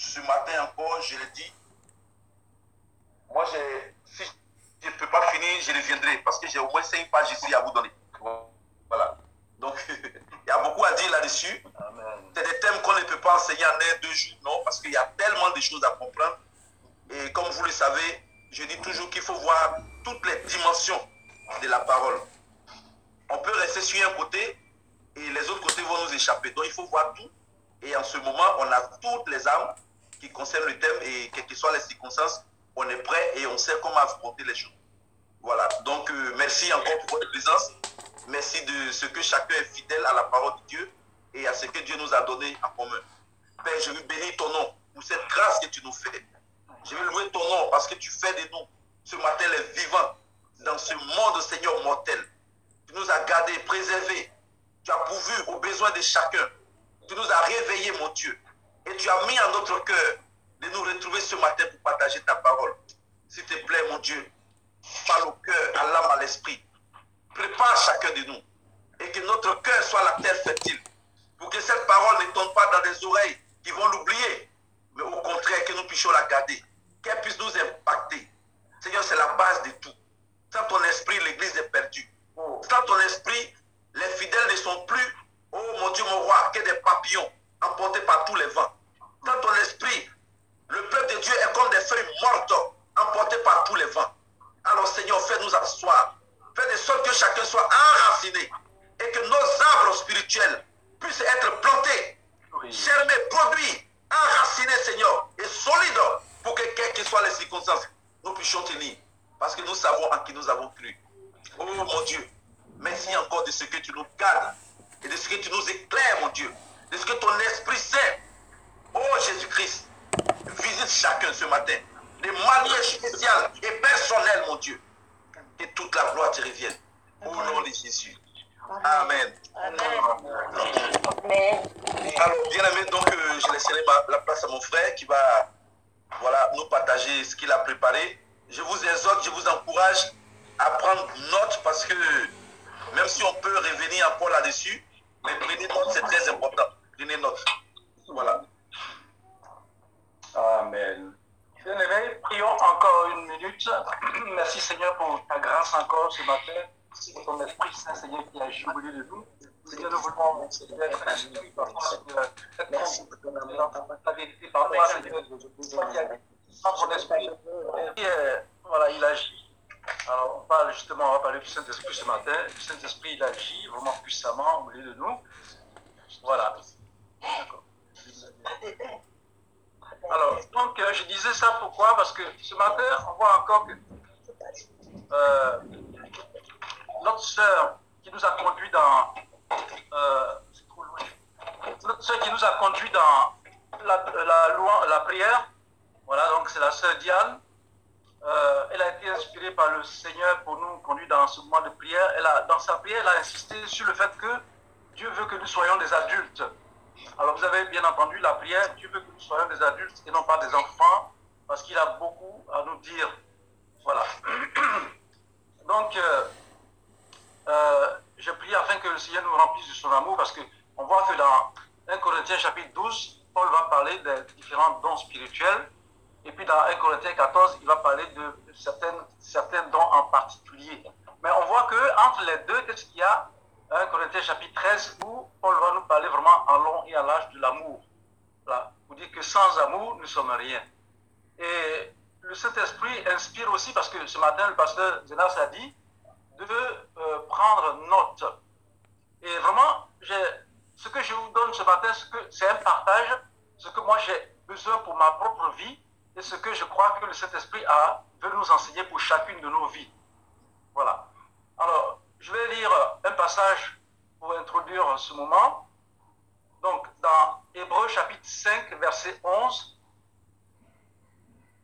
ce matin encore, je l'ai dit, moi, si je ne peux pas finir, je reviendrai parce que j'ai au moins cinq pages ici à vous donner. Voilà. Donc, il y a beaucoup à dire là-dessus. C'est des thèmes qu'on ne peut pas enseigner en un, deux jours, non, parce qu'il y a tellement de choses à comprendre. Et comme vous le savez, je dis toujours qu'il faut voir toutes les dimensions de la parole. On peut rester sur un côté et les autres côtés vont nous échapper. Donc, il faut voir tout. Et en ce moment, on a toutes les armes qui concernent le thème et quelles que soient les circonstances, on est prêt et on sait comment affronter les choses. Voilà. Donc, euh, merci encore pour votre présence. Merci de ce que chacun est fidèle à la parole de Dieu et à ce que Dieu nous a donné en commun. Père, je veux bénir ton nom pour cette grâce que tu nous fais. Je veux louer ton nom parce que tu fais de nous ce matin les vivants dans ce monde, Seigneur, mortel. Tu nous as gardés, préservés. Tu as pourvu aux besoins de chacun. Tu nous as réveillés, mon Dieu. Et tu as mis en notre cœur de nous retrouver ce matin pour partager ta parole. S'il te plaît, mon Dieu, parle au cœur, à l'âme, à l'esprit. Prépare chacun de nous. Et que notre cœur soit la terre fertile. Pour que cette parole ne tombe pas dans des oreilles qui vont l'oublier. Mais au contraire, que nous puissions la garder. Qu'elle puisse nous impacter. Seigneur, c'est la base de tout. Sans ton esprit, l'Église est perdue. Sans ton esprit, les fidèles ne sont plus, oh mon Dieu, mon roi, que des papillons emportés par tous les vents. Sans ton esprit, le peuple de Dieu est comme des feuilles mortes emportées par tous les vents. Alors Seigneur, fais-nous asseoir. Fais de sorte que chacun soit enraciné et que nos arbres spirituels puissent être plantés, germer, produits, enracinés, Seigneur, et solides pour que, quelles que soient les circonstances, nous puissions tenir. Parce que nous savons en qui nous avons cru. Oh mon Dieu, merci encore de ce que tu nous gardes et de ce que tu nous éclaires, mon Dieu. De ce que ton Esprit Saint, oh Jésus-Christ, visite chacun ce matin de manière spéciale et personnelle, mon Dieu. Que toute la gloire te revienne. Au nom de Jésus. Amen. Amen. Alors, bien aimé, donc euh, je laisserai la place à mon frère qui va voilà, nous partager ce qu'il a préparé. Je vous exhorte, je vous encourage à prendre note parce que même si on peut revenir encore là-dessus, mais prenez note, c'est très important. Prenez note. Voilà. Amen. Bien-aimé, prions encore une minute. Merci Seigneur pour ta grâce encore ce matin. Merci pour ton Esprit Saint, Seigneur, qui a joué de nous. Seigneur, nous voulons, être instruits par toi, Seigneur, être dans ta vérité par toi, Seigneur. Sans ton esprit, et, euh, voilà, il agit. Alors, on parle justement, on va parler du Saint-Esprit ce matin. Le Saint-Esprit, il agit vraiment puissamment au milieu de nous. Voilà. Alors, donc, euh, je disais ça pourquoi? Parce que ce matin, on voit encore que euh, notre sœur qui nous a conduit dans. Euh, qui nous a conduit dans la, la, la prière, voilà, donc c'est la sœur Diane. Elle a été inspirée par le Seigneur pour nous conduire dans ce moment de prière. Elle a, dans sa prière, elle a insisté sur le fait que Dieu veut que nous soyons des adultes. Alors vous avez bien entendu la prière, Dieu veut que nous soyons des adultes et non pas des enfants, parce qu'il a beaucoup à nous dire. Voilà. Donc, euh, euh, je prie afin que le Seigneur nous remplisse de son amour, parce qu'on voit que dans 1 Corinthiens chapitre 12, Paul va parler des différents dons spirituels, et puis dans 1 Corinthiens 14, il va parler de certaines, certains dons en particulier. Mais on voit que entre les deux, qu'est-ce qu'il y a? 1 Corinthiens chapitre 13 où Paul va nous parler vraiment en long et à large de l'amour. Là, pour dire que sans amour, nous sommes rien. Et le Saint-Esprit inspire aussi, parce que ce matin, le pasteur Zenas a dit, de euh, prendre note. Et vraiment, ce que je vous donne ce matin, c'est un partage, ce que moi j'ai besoin pour ma propre vie et ce que je crois que le Saint-Esprit a veut nous enseigner pour chacune de nos vies. Voilà. Alors, je vais lire un passage pour introduire ce moment. Donc, dans Hébreu chapitre 5, verset 11.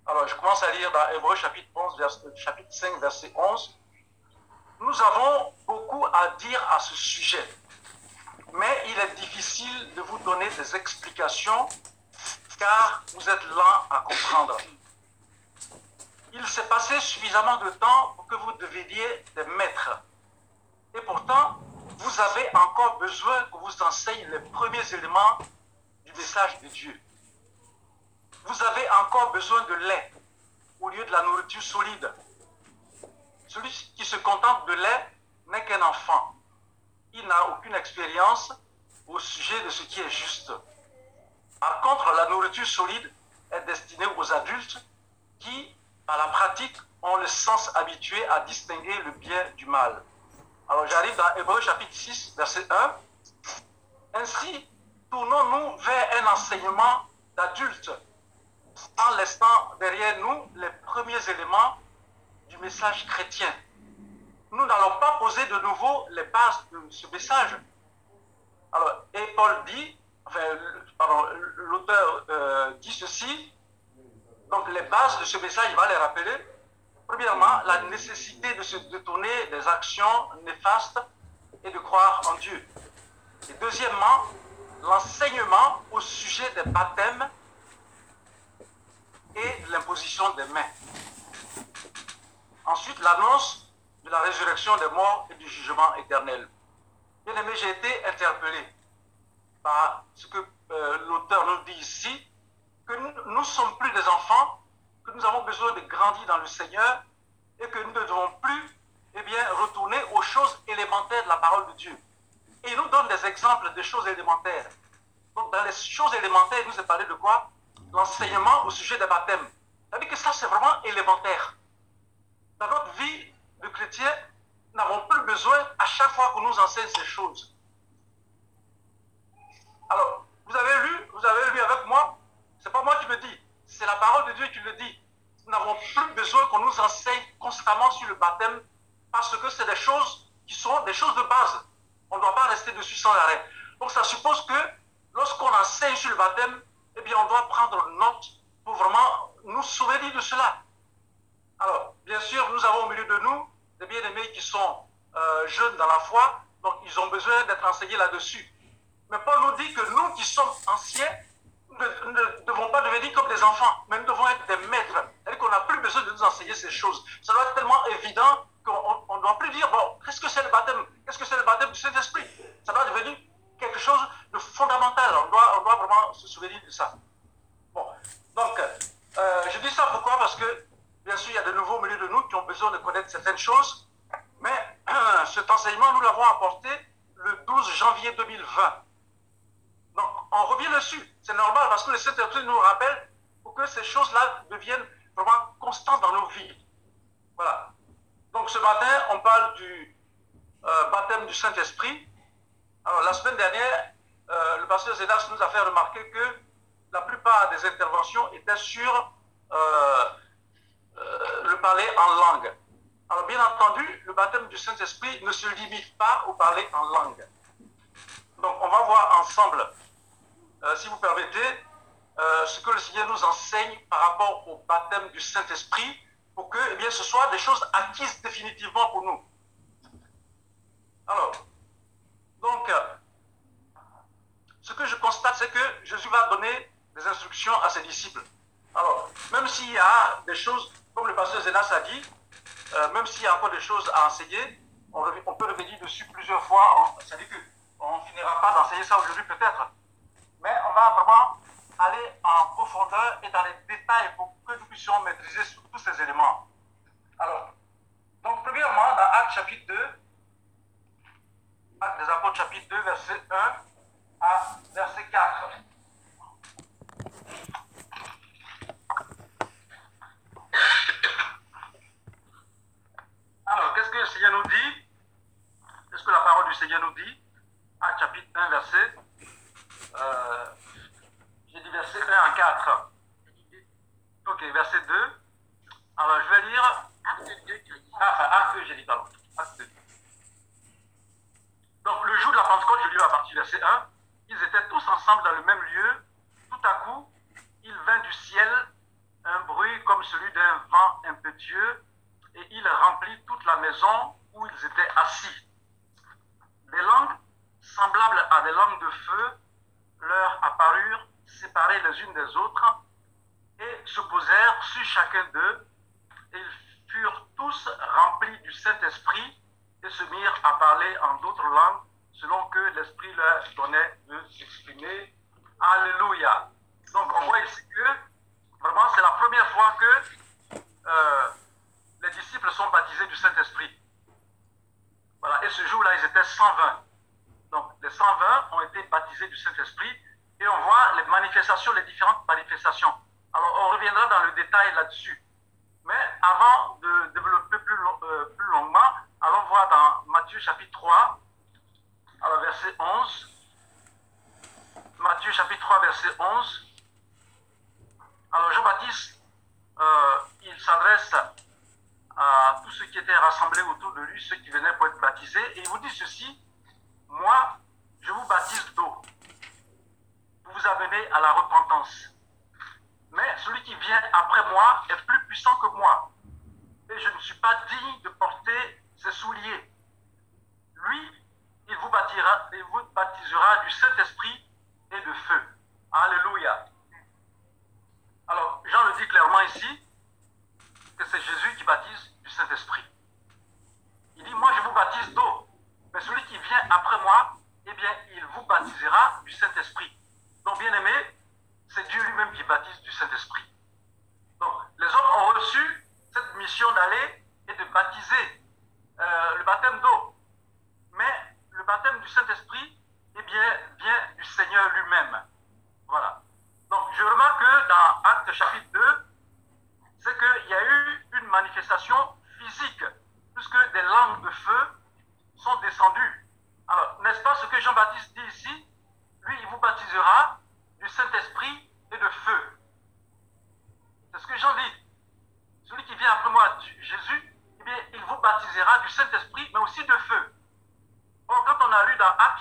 Alors, je commence à lire dans Hébreu chapitre, 11, chapitre 5, verset 11. Nous avons beaucoup à dire à ce sujet, mais il est difficile de vous donner des explications car vous êtes lents à comprendre. Il s'est passé suffisamment de temps pour que vous deveniez des maîtres et pourtant, vous avez encore besoin que vous enseigne les premiers éléments du message de Dieu. encore besoin de lait au lieu de la nourriture solide. Celui qui se contente de lait n'est qu'un enfant. Il n'a aucune expérience au sujet de ce qui est juste. Par contre, la nourriture solide est destinée aux adultes qui, par la pratique, ont le sens habitué à distinguer le bien du mal. Alors j'arrive dans Hébreu chapitre 6, verset 1. Ainsi, tournons-nous vers un enseignement d'adulte en laissant derrière nous les premiers éléments du message chrétien. Nous n'allons pas poser de nouveau les bases de ce message. Alors, et Paul dit, enfin, l'auteur euh, dit ceci, donc les bases de ce message, il va les rappeler. Premièrement, la nécessité de se détourner des actions néfastes et de croire en Dieu. Et deuxièmement, l'enseignement au sujet des baptêmes et de l'imposition des mains. Ensuite, l'annonce de la résurrection des morts et du jugement éternel. Bien aimé, j'ai été interpellé par ce que euh, l'auteur nous dit ici, que nous ne sommes plus des enfants, que nous avons besoin de grandir dans le Seigneur et que nous ne devons plus eh bien, retourner aux choses élémentaires de la parole de Dieu. Et il nous donne des exemples de choses élémentaires. Donc, dans les choses élémentaires, il nous a parlé de quoi? L'enseignement au sujet des baptêmes. C'est-à-dire que ça, c'est vraiment élémentaire. Dans notre vie de chrétien, nous n'avons plus besoin à chaque fois qu'on nous enseigne ces choses. Alors, vous avez lu, vous avez lu avec moi, c'est pas moi qui le dis, c'est la parole de Dieu qui le dit. Nous n'avons plus besoin qu'on nous enseigne constamment sur le baptême parce que c'est des choses qui sont des choses de base. On ne doit pas rester dessus sans arrêt. Donc ça suppose que lorsqu'on enseigne sur le baptême, eh bien on doit prendre note pour vraiment nous souvenir de cela. Alors, bien sûr, nous avons au milieu de nous des bien-aimés qui sont euh, jeunes dans la foi, donc ils ont besoin d'être enseignés là-dessus. Mais Paul nous dit que nous qui sommes anciens, ne, ne devons pas devenir comme des enfants, mais nous devons être des maîtres. Qu'on n'a plus besoin de nous enseigner ces choses. Ça doit être tellement évident qu'on ne doit plus dire, bon, qu'est-ce que c'est le baptême? Qu'est-ce que c'est le baptême du Saint-Esprit? Ça doit devenir quelque chose de fondamental. On doit, vraiment se souvenir de ça. Bon, donc, euh, je dis ça pourquoi? Parce que, bien sûr, il y a de nouveaux au milieu de nous qui ont besoin de connaître certaines choses, mais cet enseignement, nous l'avons apporté le 12 janvier 2020. On revient dessus. C'est normal parce que le Saint-Esprit nous rappelle pour que ces choses-là deviennent vraiment constantes dans nos vies. Voilà. Donc, ce matin, on parle du euh, baptême du Saint-Esprit. Alors, la semaine dernière, euh, le pasteur Zédas nous a fait remarquer que la plupart des interventions étaient sur euh, le parler en langue. Alors, bien entendu, le baptême du Saint-Esprit ne se limite pas au parler en langue. Donc, on va voir ensemble, euh, si vous permettez, euh, ce que le Seigneur nous enseigne par rapport au baptême du Saint-Esprit pour que eh bien, ce soit des choses acquises définitivement pour nous. Alors, donc, euh, ce que je constate, c'est que Jésus va donner des instructions à ses disciples. Alors, même s'il y a des choses, comme le pasteur Zénas a dit, même s'il y a encore des choses à enseigner, on, peut revenir dessus plusieurs fois. C'est-à-dire que on ne finira pas d'enseigner ça aujourd'hui peut-être, mais on va vraiment aller en profondeur et dans les détails pour que nous puissions maîtriser tous ces éléments. Alors, donc premièrement, dans Actes chapitre 2, Actes des Apôtres chapitre 2, verset 1 à verset 4. Alors, qu'est-ce que le Seigneur nous dit? Qu'est-ce que la parole du Seigneur nous dit? Acte chapitre 1, verset. Euh, J'ai dit verset 1 à 4. Ok, verset 2. Alors, je vais lire. Acte 2, ah, enfin, acte 2, j'ai dit, pardon. Acte 2. Donc, le jour de la Pentecôte, je lis à partir du verset 1. Ils étaient tous ensemble dans le même lieu. Tout à coup, il vint du ciel un bruit comme celui d'un vent impétueux et il remplit toute la maison où ils étaient assis. Des langues semblables à des langues de feu leur apparurent séparées les unes des autres et se posèrent sur chacun d'eux. Ils furent tous remplis du Saint-Esprit et se mirent à parler en d'autres langues selon que l'Esprit leur donnait de s'exprimer. Alléluia. Donc on voit ici que vraiment c'est la première fois que euh, les disciples sont baptisés du Saint-Esprit. Voilà, et ce jour-là, ils étaient 120. Donc les 120 ont été baptisés du Saint-Esprit et on voit les manifestations, les différentes manifestations. Alors on reviendra dans le détail là-dessus. Mais avant de développer plus, euh, plus longuement, allons voir dans Matthieu chapitre 3, alors verset 11. Matthieu chapitre 3, verset 11. Alors Jean-Baptiste, euh, il s'adresse à tous ceux qui étaient rassemblés autour de lui, ceux qui venaient pour être baptisés, et il vous dit ceci, moi, je vous baptise d'eau. Vous vous amenez à la repentance. Mais celui qui vient après moi est plus puissant que moi. Et je ne suis pas digne de porter ses souliers. Lui, il vous, bâtira, il vous baptisera du Saint-Esprit et de feu. Alléluia. Alors, Jean le dit clairement ici, que c'est Jésus qui baptise du Saint-Esprit. Il dit, moi je vous baptise d'eau. Mais celui qui vient après moi, eh bien, il vous baptisera du Saint-Esprit. Donc, bien aimé, c'est Dieu lui-même qui baptise du Saint-Esprit. Donc, les hommes ont reçu cette mission d'aller et de baptiser euh, le baptême d'eau. Mais le baptême du Saint-Esprit, eh bien, vient du Seigneur lui-même. Voilà.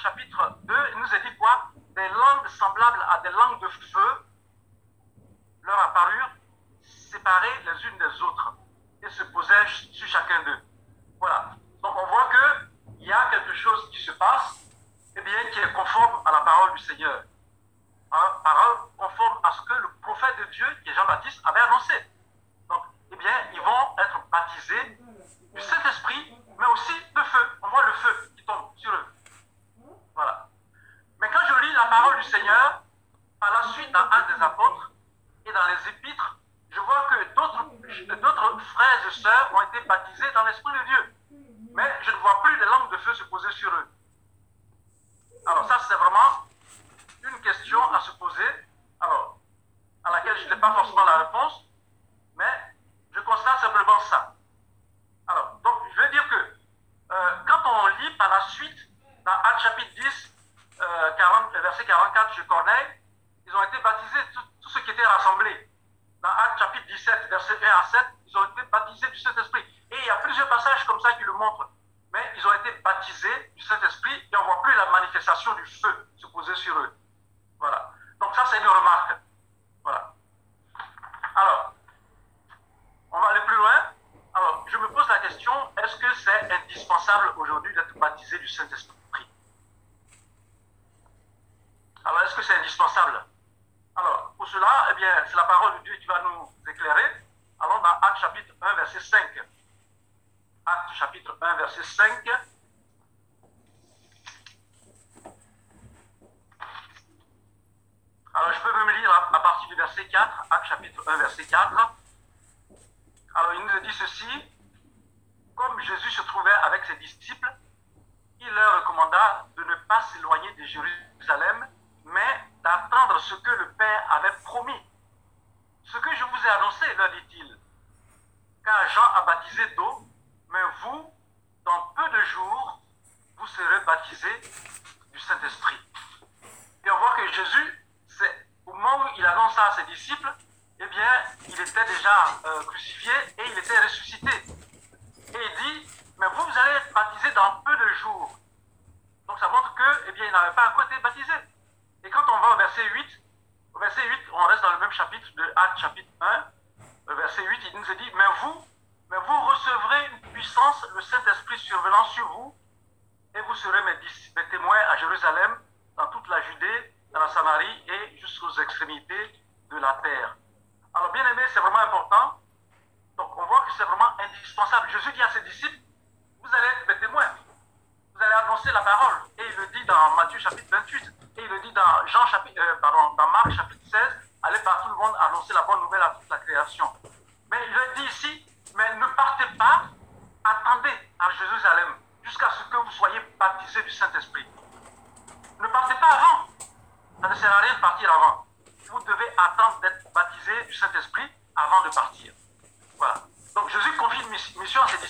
chapitre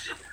Thank you.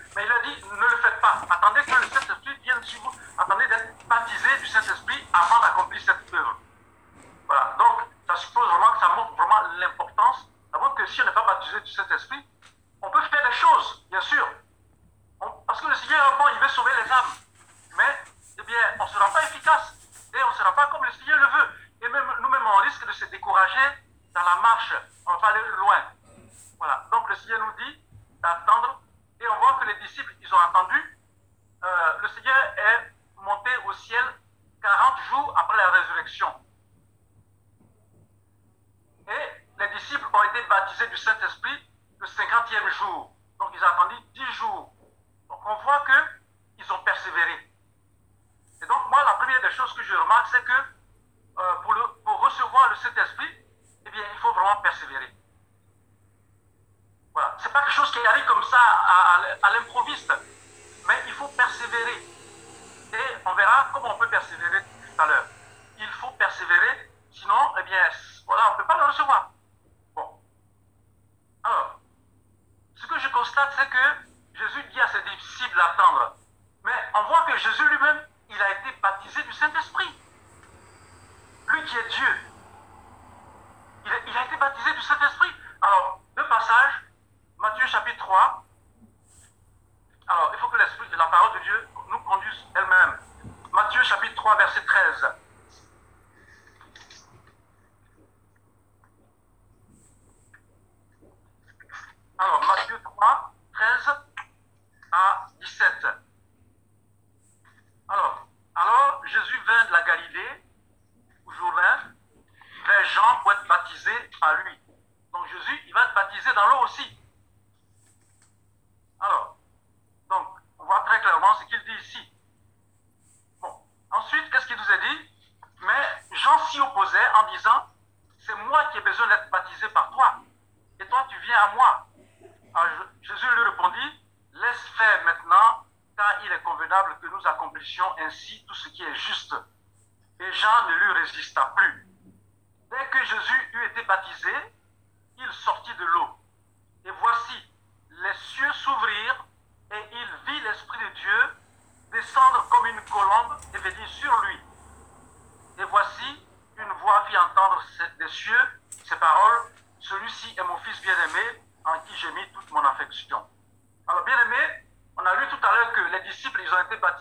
nous accomplissions ainsi tout ce qui est juste.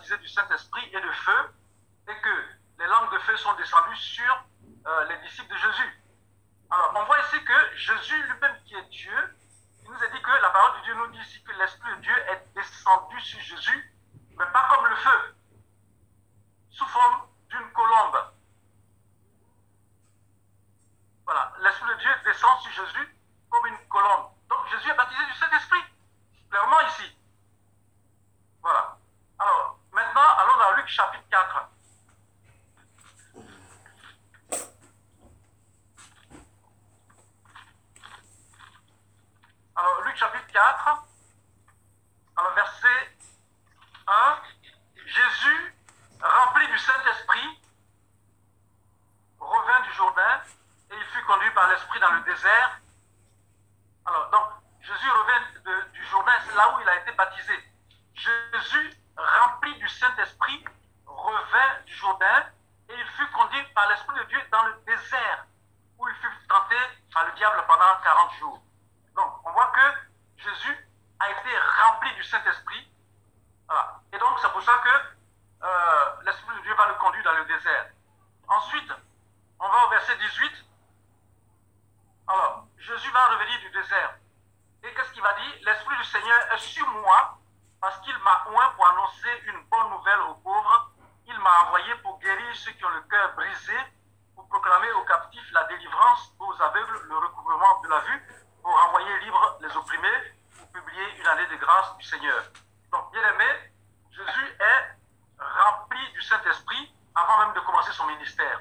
disait du vint du Jourdain et il fut conduit par l'Esprit de Dieu dans le désert où il fut tenté par le diable pendant 40 jours. Donc, on voit que Jésus a été rempli du Saint-Esprit. Et donc, c'est pour ça que euh, l'Esprit de Dieu va le conduire dans le désert. Ensuite, on va au verset 18. Alors, Jésus va revenir du désert. Et qu'est-ce qu'il va dire? L'Esprit du Seigneur est sur moi parce qu'il m'a oint pour annoncer une bonne nouvelle aux pauvres m'a envoyé pour guérir ceux qui ont le cœur brisé, pour proclamer aux captifs la délivrance, aux aveugles le recouvrement de la vue, pour envoyer libres les opprimés, pour publier une année de grâce du Seigneur. Donc, bien aimé, Jésus est rempli du Saint-Esprit avant même de commencer son ministère.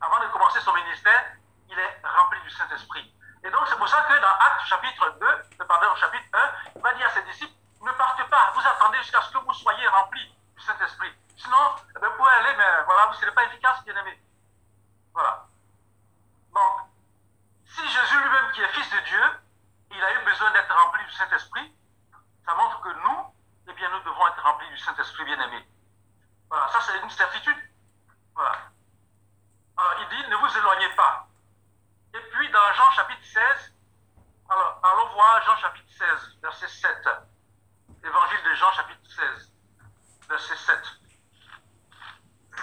Avant de commencer son ministère, il est rempli du Saint-Esprit. Et donc, c'est pour ça que dans Actes chapitre 2, pardon, chapitre 1, il va dire à ses disciples, ne partez pas, vous attendez jusqu'à ce que vous soyez remplis du Saint-Esprit. Sinon, eh ben, vous pouvez aller, mais voilà, vous ne serez pas efficace, bien aimé. Voilà. Donc, si Jésus lui-même qui est fils de Dieu, il a eu besoin d'être rempli du Saint-Esprit, ça montre que nous, eh bien, nous devons être remplis du Saint-Esprit, bien aimé. Voilà, ça c'est une certitude. Voilà. Alors, il dit, ne vous éloignez pas. Et puis, dans Jean chapitre 16, alors, allons voir Jean chapitre 16, verset 7. Évangile de Jean chapitre 16, verset 7.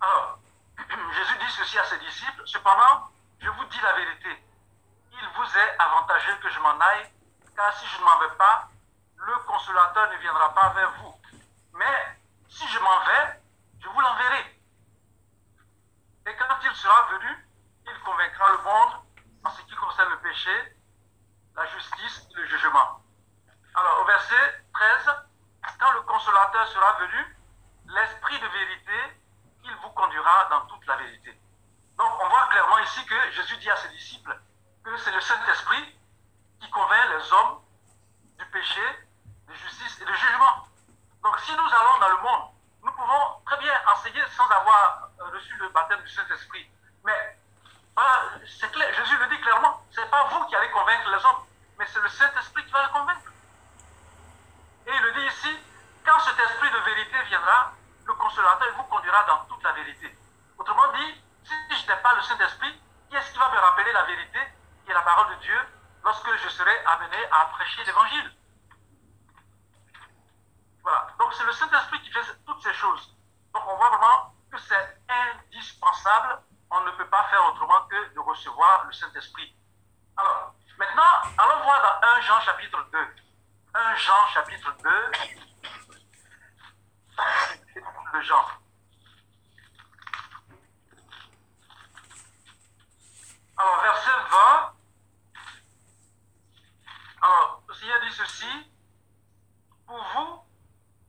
Alors, Jésus dit ceci à ses disciples, cependant, je vous dis la vérité, il vous est avantageux que je m'en aille, car si je ne m'en vais pas, le consolateur ne viendra pas vers vous. Mais si je m'en vais, je vous l'enverrai. Et quand il sera venu, convaincra le monde en ce qui concerne le péché, la justice et le jugement. Alors, au verset 13, quand le consolateur sera venu, l'esprit de vérité, il vous conduira dans toute la vérité. Donc, on voit clairement ici que Jésus dit à ses disciples que c'est le Saint-Esprit qui convainc les hommes du péché, de justice et de jugement. Donc, si nous allons dans le monde, nous pouvons très bien enseigner sans avoir reçu le baptême du Saint-Esprit. Mais c'est clair, Jésus le dit clairement, ce n'est pas vous qui allez convaincre les hommes, mais c'est le Saint-Esprit qui va les convaincre. Et il le dit ici, quand cet esprit de vérité viendra, le consolateur vous conduira dans toute la vérité. Autrement dit, si je n'ai pas le Saint-Esprit, qui est-ce qui va me rappeler la vérité, qui la parole de Dieu, lorsque je serai amené à prêcher l'évangile? Voilà. Donc c'est le Saint-Esprit qui fait toutes ces choses. Donc on voit vraiment que c'est indispensable on ne peut pas faire autrement que de recevoir le Saint-Esprit. Alors, maintenant, allons voir dans 1 Jean chapitre 2. 1 Jean chapitre 2. Le Jean. Alors, verset 20. Alors, le Seigneur dit ceci. Pour vous,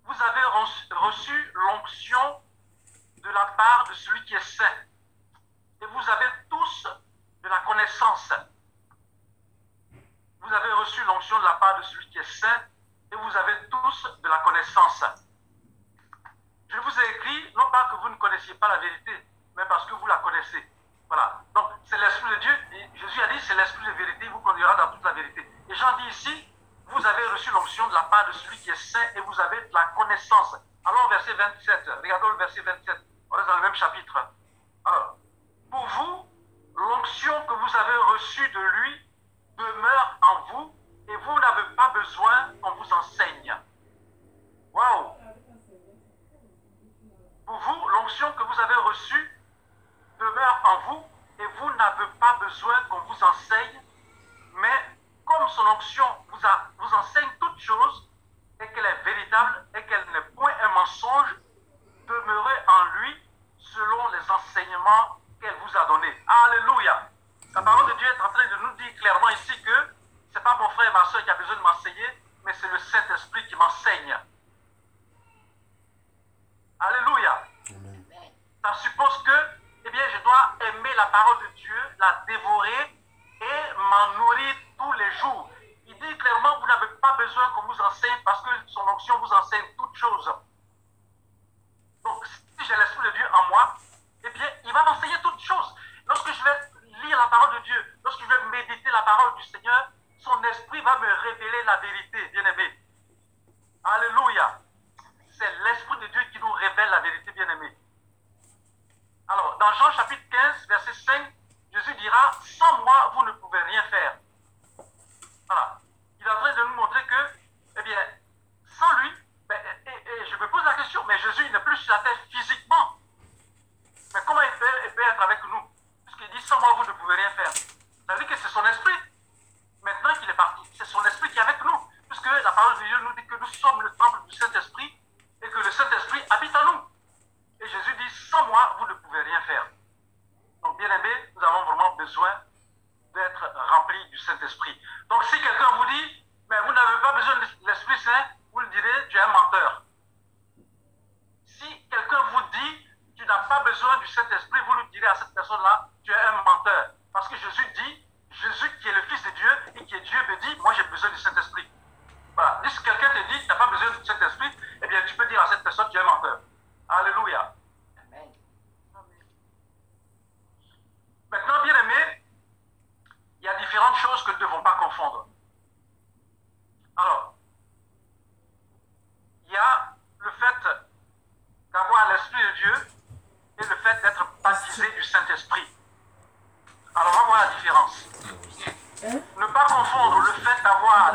vous avez reçu l'onction de la part de celui qui est saint. Et vous avez tous de la connaissance. Vous avez reçu l'onction de la part de celui qui est saint et vous avez tous de la connaissance. Je vous ai écrit, non pas que vous ne connaissiez pas la vérité, mais parce que vous la connaissez. Voilà. Donc, c'est l'Esprit de Dieu. Jésus a dit, c'est l'Esprit de vérité, il vous conduira dans toute la vérité. Et Jean dit ici, vous avez reçu l'onction de la part de celui qui est saint et vous avez de la connaissance. Alors, verset 27, regardons le verset 27. On est dans le même chapitre. Alors, pour vous, l'onction que reçue de lui demeure en vous et vous n'avez pas besoin qu'on vous enseigne. Waouh! Pour vous, l'onction que vous avez reçue demeure en vous et vous n'avez pas besoin qu'on vous enseigne, mais comme son onction vous, a, vous enseigne toutes choses et qu'elle est véritable et qu'elle n'est point un mensonge, demeurez en lui selon les enseignements qu'elle vous a donnés. Alléluia. La parole de Dieu est en train de nous dire clairement ici que ce n'est pas mon frère et ma soeur qui a besoin de m'enseigner, mais c'est le Saint-Esprit qui m'enseigne. Alléluia. Ça suppose que, eh bien, je dois aimer la parole de Dieu, la dévorer et m'en nourrir tous les jours. Il dit clairement, vous n'avez pas besoin qu'on vous enseigne parce que son onction vous enseigne toutes choses. Donc, si j'ai l'Esprit de Dieu en moi, eh bien, il va m'enseigner toutes choses. Lorsque je vais la parole de Dieu, lorsque je vais méditer la parole du Seigneur, son esprit va me révéler la vérité, bien-aimé. Alléluia. C'est l'Esprit de Dieu qui nous révèle la vérité, bien-aimé. Alors, dans Jean chapitre 15, verset 5, Jésus dira, sans moi, vous ne pouvez rien faire. Voilà. Il est en train de nous montrer que, eh bien, sans lui, ben, et, je me pose la question, mais Jésus n'est plus sur la terre physiquement. Mais comment il peut, être avec nous? Sans moi, vous ne pouvez rien faire. Ça veut dire que c'est son esprit. Maintenant qu'il est parti, c'est son esprit qui est avec nous. Puisque la parole de Dieu nous dit que nous sommes le temple du Saint-Esprit et que le Saint-Esprit habite en nous. Et Jésus dit, sans moi, vous ne pouvez rien faire. Donc, bien aimé, nous avons vraiment besoin d'être remplis du Saint-Esprit. Donc, si quelqu'un vous dit, mais vous n'avez pas besoin de l'Esprit Saint, vous le direz, tu es un menteur. Si quelqu'un vous dit, tu n'as pas besoin du Saint-Esprit, vous le direz à cette personne-là, tu es un parce que Jésus dit, Jésus qui est le Fils de Dieu et qui est Dieu me dit, moi j'ai besoin du Saint-Esprit. Voilà. Si quelqu'un te dit, tu n'as pas besoin du Saint-Esprit, eh bien tu peux dire à cette personne, tu es menteur. Alléluia.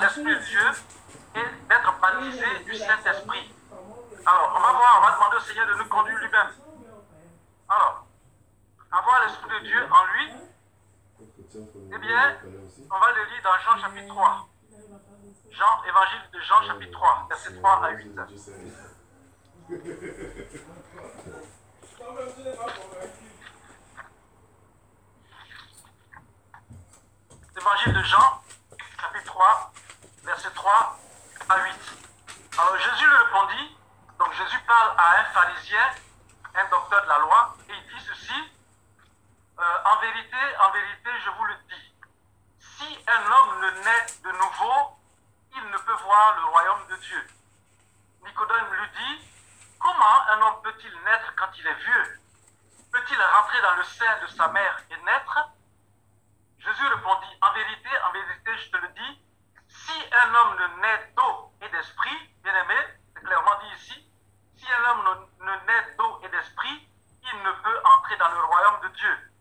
l'Esprit de Dieu et d'être baptisé du Saint-Esprit. Alors, on va voir, on va demander au Seigneur de nous conduire lui-même. Alors, avoir l'Esprit de Dieu en lui, eh bien, on va le lire dans Jean chapitre 3. Jean, évangile de Jean chapitre 3, verset 3 à 8. Évangile de Jean, chapitre 3, Verset 3 à 8. Alors Jésus lui répondit, donc Jésus parle à un pharisien, un docteur de la loi, et il dit ceci, euh, en vérité, en vérité, je vous le dis, si un homme ne naît de nouveau, il ne peut voir le royaume de Dieu. Nicodème lui dit, comment un homme peut-il naître quand il est vieux? Peut-il rentrer dans le sein de sa mère et naître? Jésus répondit, en vérité, en vérité, je te le dis, si un homme ne naît d'eau et d'esprit, bien aimé, c'est clairement dit ici, si un homme ne, naît d'eau et d'esprit, il ne peut entrer dans le royaume de Dieu.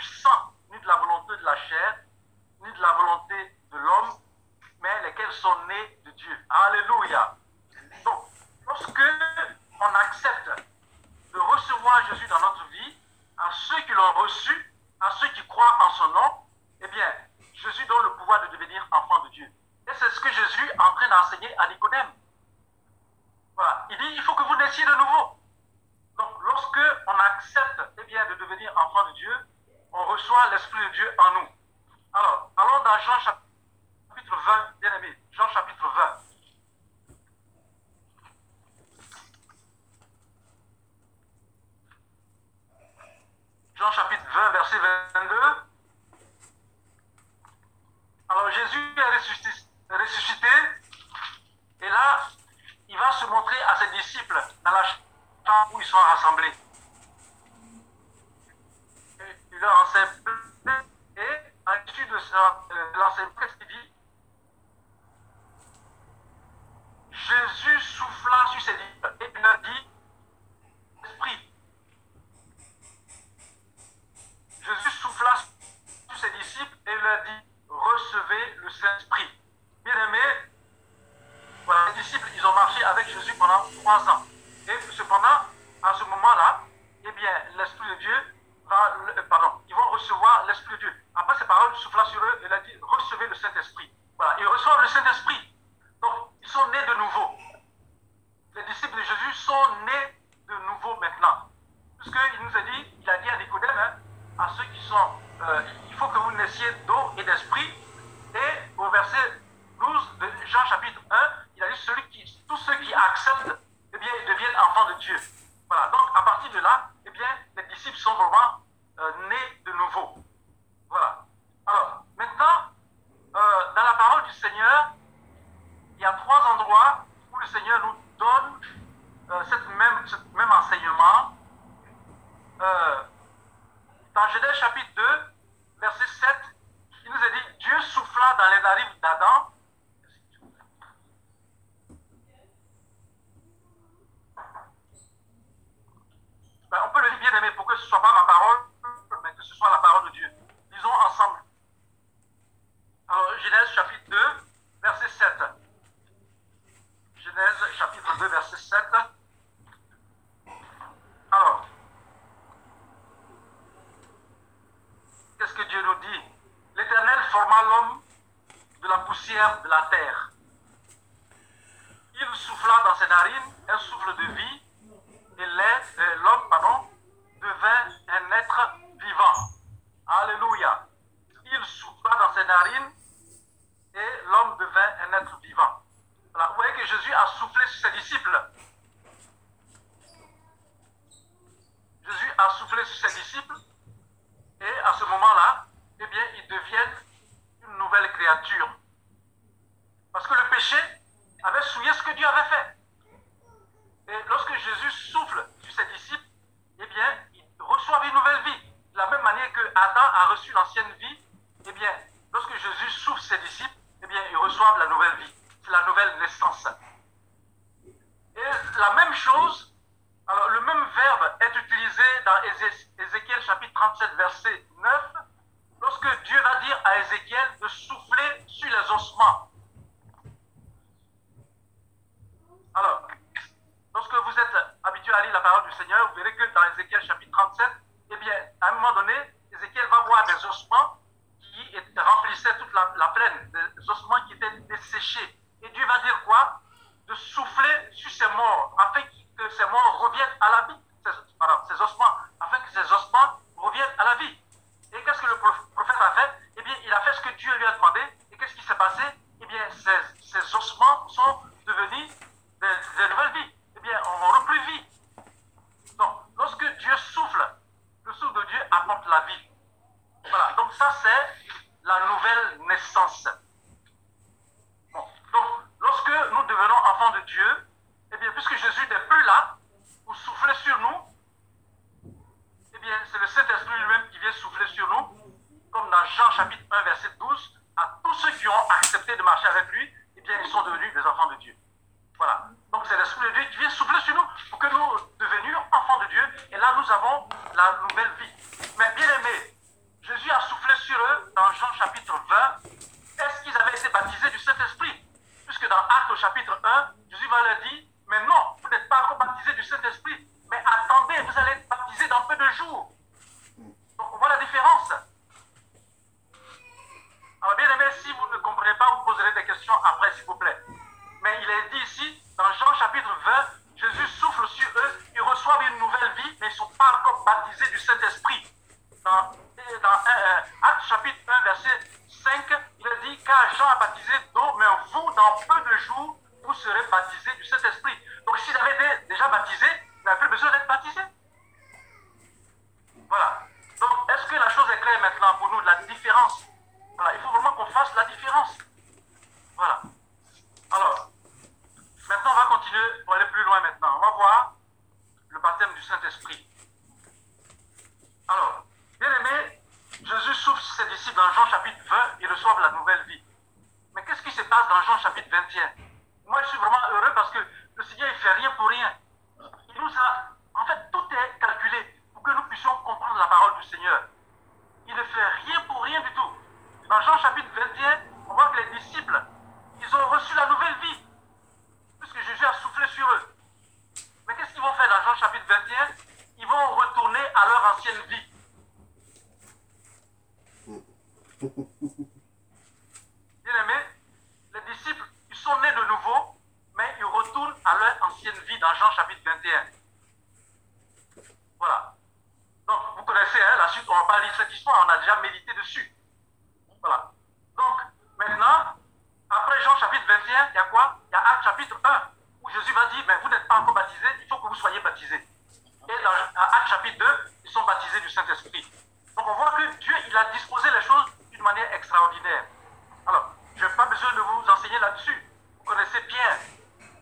so Forma l'homme de la poussière de la terre. Il souffla dans ses narines un souffle de vie et euh, l'homme pardon, devint un être vivant. Alléluia. Il souffla dans ses narines et l'homme devint un être vivant. vous voyez que Jésus a soufflé sur ses disciples. Jésus a soufflé sur ses disciples et à ce moment-là, eh bien, ils deviennent créature. Parce que le péché avait souillé ce que Dieu avait fait. Et lorsque Jésus souffle sur ses disciples, eh bien, ils reçoivent une nouvelle vie. De la même manière que Adam a reçu l'ancienne vie, eh bien, lorsque Jésus souffle ses disciples, eh bien, ils reçoivent la nouvelle vie. C'est la nouvelle naissance. Et la même chose, alors le même verbe est utilisé dans Ézéchiel chapitre 37, verset 9, lorsque Dieu va dire à Ézéchiel de souffler sur les ossements. Alors, lorsque vous êtes habitué à lire la parole du Seigneur, vous verrez que dans Ézéchiel chapitre 37, eh bien, à un moment donné, Ézéchiel va voir des ossements qui remplissaient toute la, plaine, des ossements qui étaient desséchés. Et Dieu va dire quoi? De souffler sur ces morts, afin que ces morts reviennent à la vie, ces, ces ossements, afin que ces ossements reviennent à la vie. Et qu'est-ce que le prophète fait Eh bien, il a fait ce que Dieu lui a demandé. Et qu'est-ce qui s'est passé? Eh bien, ces ossements sont devenus des, nouvelles vies. Eh bien, on repris vie. Donc, lorsque Dieu souffle, le souffle de Dieu apporte la vie. Voilà, donc ça c'est la nouvelle naissance. Donc, lorsque nous devenons enfants de Dieu, eh bien, puisque Jésus n'est plus là pour souffler sur nous, eh bien, c'est le Saint-Esprit lui-même qui vient souffler sur nous, dans Jean chapitre 1, verset 12, à tous ceux qui ont accepté de marcher avec lui, eh bien, ils sont devenus des enfants de Dieu. Voilà. Donc c'est l'Esprit de Dieu qui vient souffler sur nous pour que nous devenions enfants de Dieu. Et là, nous avons la nouvelle vie. Mais bien aimés, Jésus a soufflé sur eux dans Jean chapitre 20. Est-ce qu'ils avaient été baptisés du Saint-Esprit? Puisque dans Actes chapitre 1, Jésus va leur dire, mais non, vous n'êtes pas encore baptisés du Saint-Esprit. Mais attendez, vous allez être baptisés dans peu de jours. Donc on voit la différence. Alors bien aimé, si vous ne comprenez pas, vous poserez des questions après, s'il vous plaît. Mais il est dit ici, dans Jean chapitre 20, Jésus souffle sur eux, ils reçoivent une nouvelle vie, mais ils ne sont pas encore baptisés du Saint-Esprit. Dans, dans euh, Acte chapitre 1, verset 5, il est dit, car Jean a baptisé d'eau, mais vous, dans peu de jours, vous serez baptisés du Saint-Esprit. Donc s'ils avaient été déjà baptisés, ils n'avaient plus besoin d'être baptisés. Voilà. Donc, est-ce que la chose est claire maintenant pour nous, la différence Voilà, il faut vraiment qu'on fasse la différence. Voilà. Alors, maintenant, on va continuer pour aller plus loin maintenant. On va voir le baptême du Saint-Esprit. Alors, bien aimé, Jésus souffle ses disciples dans Jean chapitre 20, ils reçoivent la nouvelle vie. Mais qu'est-ce qui se passe dans Jean chapitre 21 Moi, je suis vraiment heureux parce que le Seigneur, il ne fait rien pour rien. Il nous a, en fait, tout est calculé pour que nous puissions comprendre la parole du Seigneur. Il ne fait rien pour rien du tout. Dans Jean chapitre 21, on voit que les disciples, ils ont reçu la nouvelle vie, puisque Jésus a soufflé sur eux. Mais qu'est-ce qu'ils vont faire dans Jean chapitre 21 Ils vont retourner à leur ancienne vie. Bien aimé, les disciples, ils sont nés de nouveau, mais ils retournent à leur ancienne vie dans Jean chapitre 21. Voilà. Donc, vous connaissez hein, la suite, on va pas lire cette histoire, on a déjà médité dessus. Voilà. Donc, maintenant, après Jean chapitre 21, il y a quoi? Il y a Acte chapitre 1, où Jésus va dire, mais vous n'êtes pas encore baptisés, il faut que vous soyez baptisés. Et dans Acte chapitre 2, ils sont baptisés du Saint-Esprit. Donc on voit que Dieu, il a disposé les choses d'une manière extraordinaire. Alors, je n'ai pas besoin de vous enseigner là-dessus. Vous connaissez Pierre,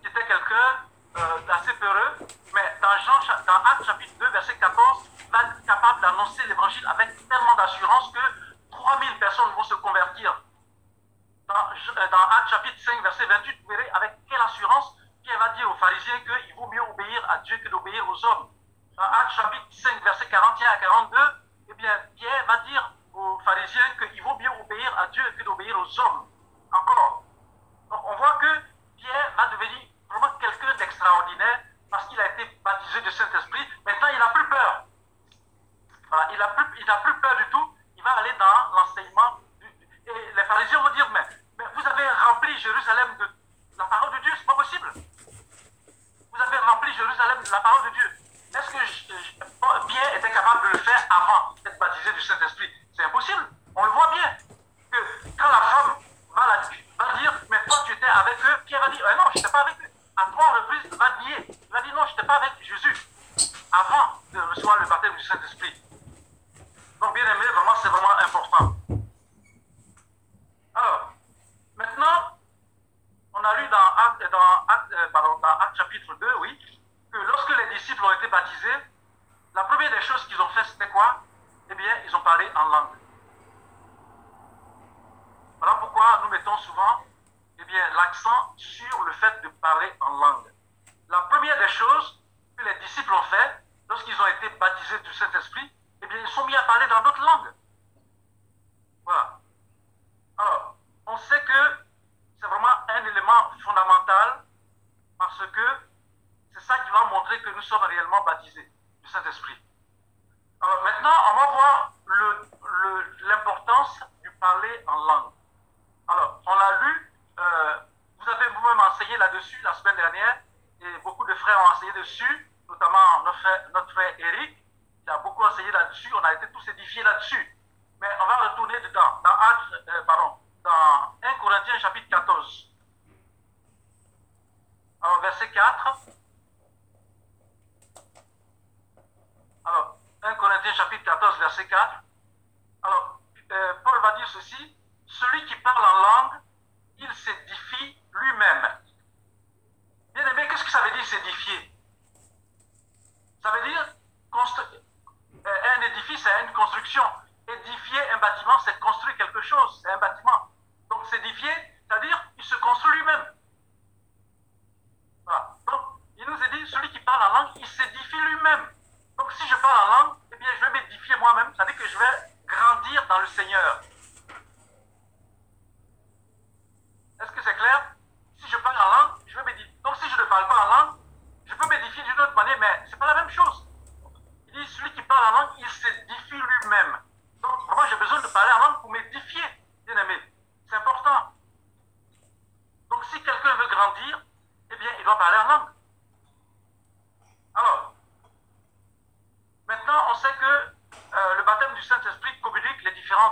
qui était quelqu'un euh, d'assez peureux, mais dans, Jean, dans Acte chapitre 2, verset 14, il va être capable d'annoncer l'évangile avec tellement d'assurance chapitre 5, verset 28, vous verrez avec quelle assurance Pierre va dire aux pharisiens qu'il vaut mieux obéir à Dieu que d'obéir aux hommes. Dans chapitre 5, verset 41 à 42, eh bien, Pierre va dire aux pharisiens qu'il vaut mieux obéir à Dieu que d'obéir aux hommes. Encore. Donc, on voit que Pierre va devenir vraiment quelqu'un d'extraordinaire parce qu'il a été baptisé du Saint-Esprit. Maintenant, il n'a plus peur. Il n'a plus, plus peur avec Jésus avant de recevoir le baptême du Saint-Esprit. arrêter de tous s'édifier là-dessus.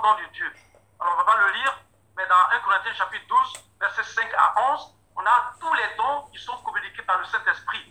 nom de Dieu. Alors, on ne va pas le lire, mais dans 1 Corinthiens chapitre 12, versets 5 à 11, on a tous les dons qui sont communiqués par le Saint-Esprit.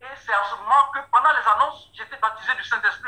Et c'est en ce moment que pendant les annonces, j'étais baptisé du Saint-Esprit.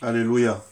Alléluia.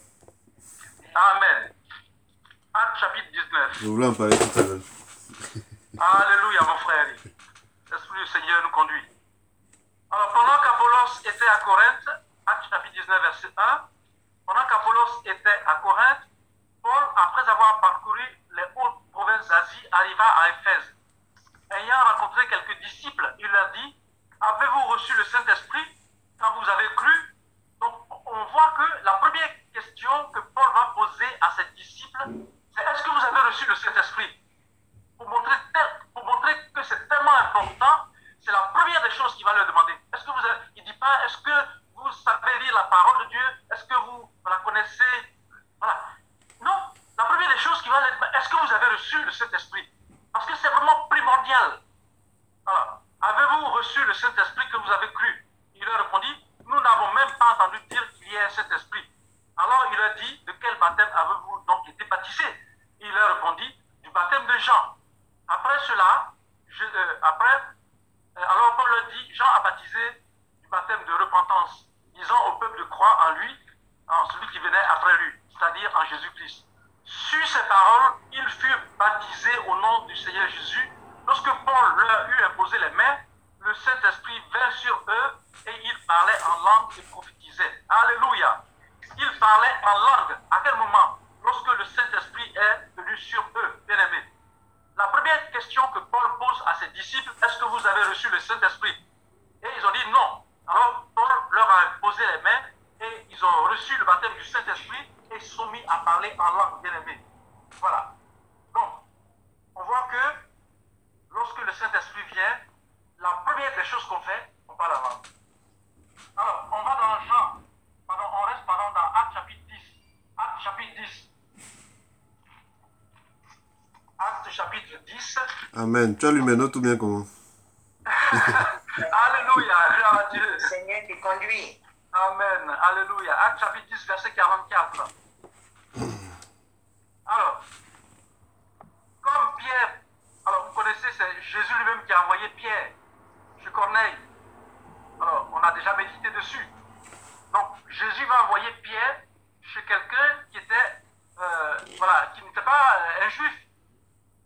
Amen. Tu mes notes ou bien comment Alléluia, gloire à Dieu. Seigneur qui conduit. Amen, alléluia. Acte chapitre 10, verset 44. Alors, comme Pierre, alors vous connaissez, c'est Jésus lui-même qui a envoyé Pierre chez Corneille. Alors, on a déjà médité dessus. Donc, Jésus va envoyer Pierre chez quelqu'un qui était, euh, voilà, qui n'était pas euh, un juif.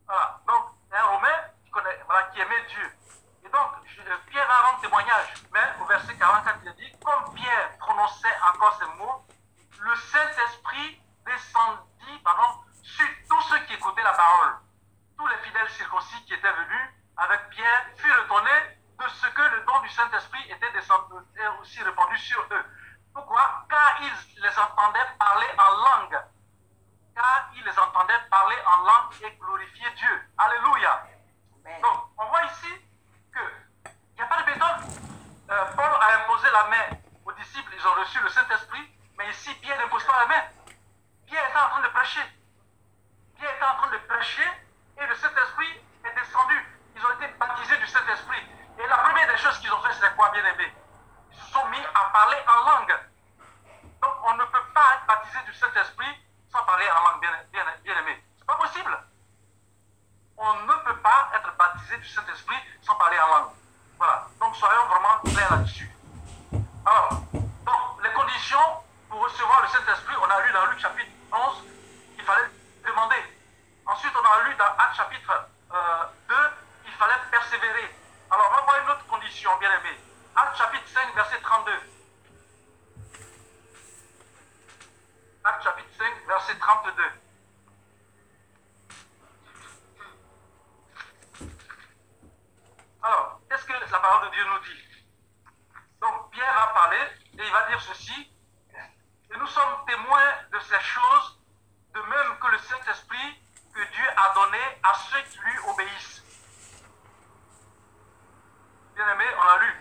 Voilà. Donc, un Romain qui, aimait Dieu. Et donc, euh, Pierre va rendre témoignage. Mais au verset 44, il dit Comme Pierre prononçait encore ces mots, le Saint-Esprit descendit pardon, sur tous ceux qui écoutaient la parole. Tous les fidèles circoncis qui étaient venus avec Pierre furent étonnés de ce que le don du Saint-Esprit était descendu, aussi répandu sur eux. Pourquoi? Car ils les entendaient parler en langue. Car ils les entendaient parler en langue et glorifier Dieu. Alléluia. Amen. Donc, on voit ici qu'il n'y a pas de méthode. Euh, Paul a imposé la main aux disciples, ils ont reçu le Saint-Esprit, mais ici, Pierre n'impose pas la main. Pierre était en train de prêcher. Pierre était en train de prêcher et le Saint-Esprit est descendu. Ils ont été baptisés du Saint-Esprit. Et la première des choses qu'ils ont fait, c'est quoi, bien aimé Ils se sont mis à parler en langue. Donc, on ne peut pas être baptisé du Saint-Esprit sans parler en langue, bien, bien, bien aimé. C'est pas possible on ne peut pas être baptisé du Saint-Esprit sans parler en langue. Voilà. Donc soyons vraiment clairs là-dessus. Alors, donc, les conditions pour recevoir le Saint-Esprit, on a lu dans Luc chapitre 11 qu'il fallait demander. Ensuite, on a lu dans Actes chapitre euh, 2 qu'il fallait persévérer. Alors, on va voir une autre condition, bien aimé. Actes chapitre 5, verset 32. Chapitre 5, verset 32. Alors, qu'est-ce que la parole de Dieu nous dit? Donc, Pierre va parler et il va dire ceci. Et nous sommes témoins de ces choses, de même que le Saint-Esprit que Dieu a donné à ceux qui lui obéissent. Bien aimé, on a lu.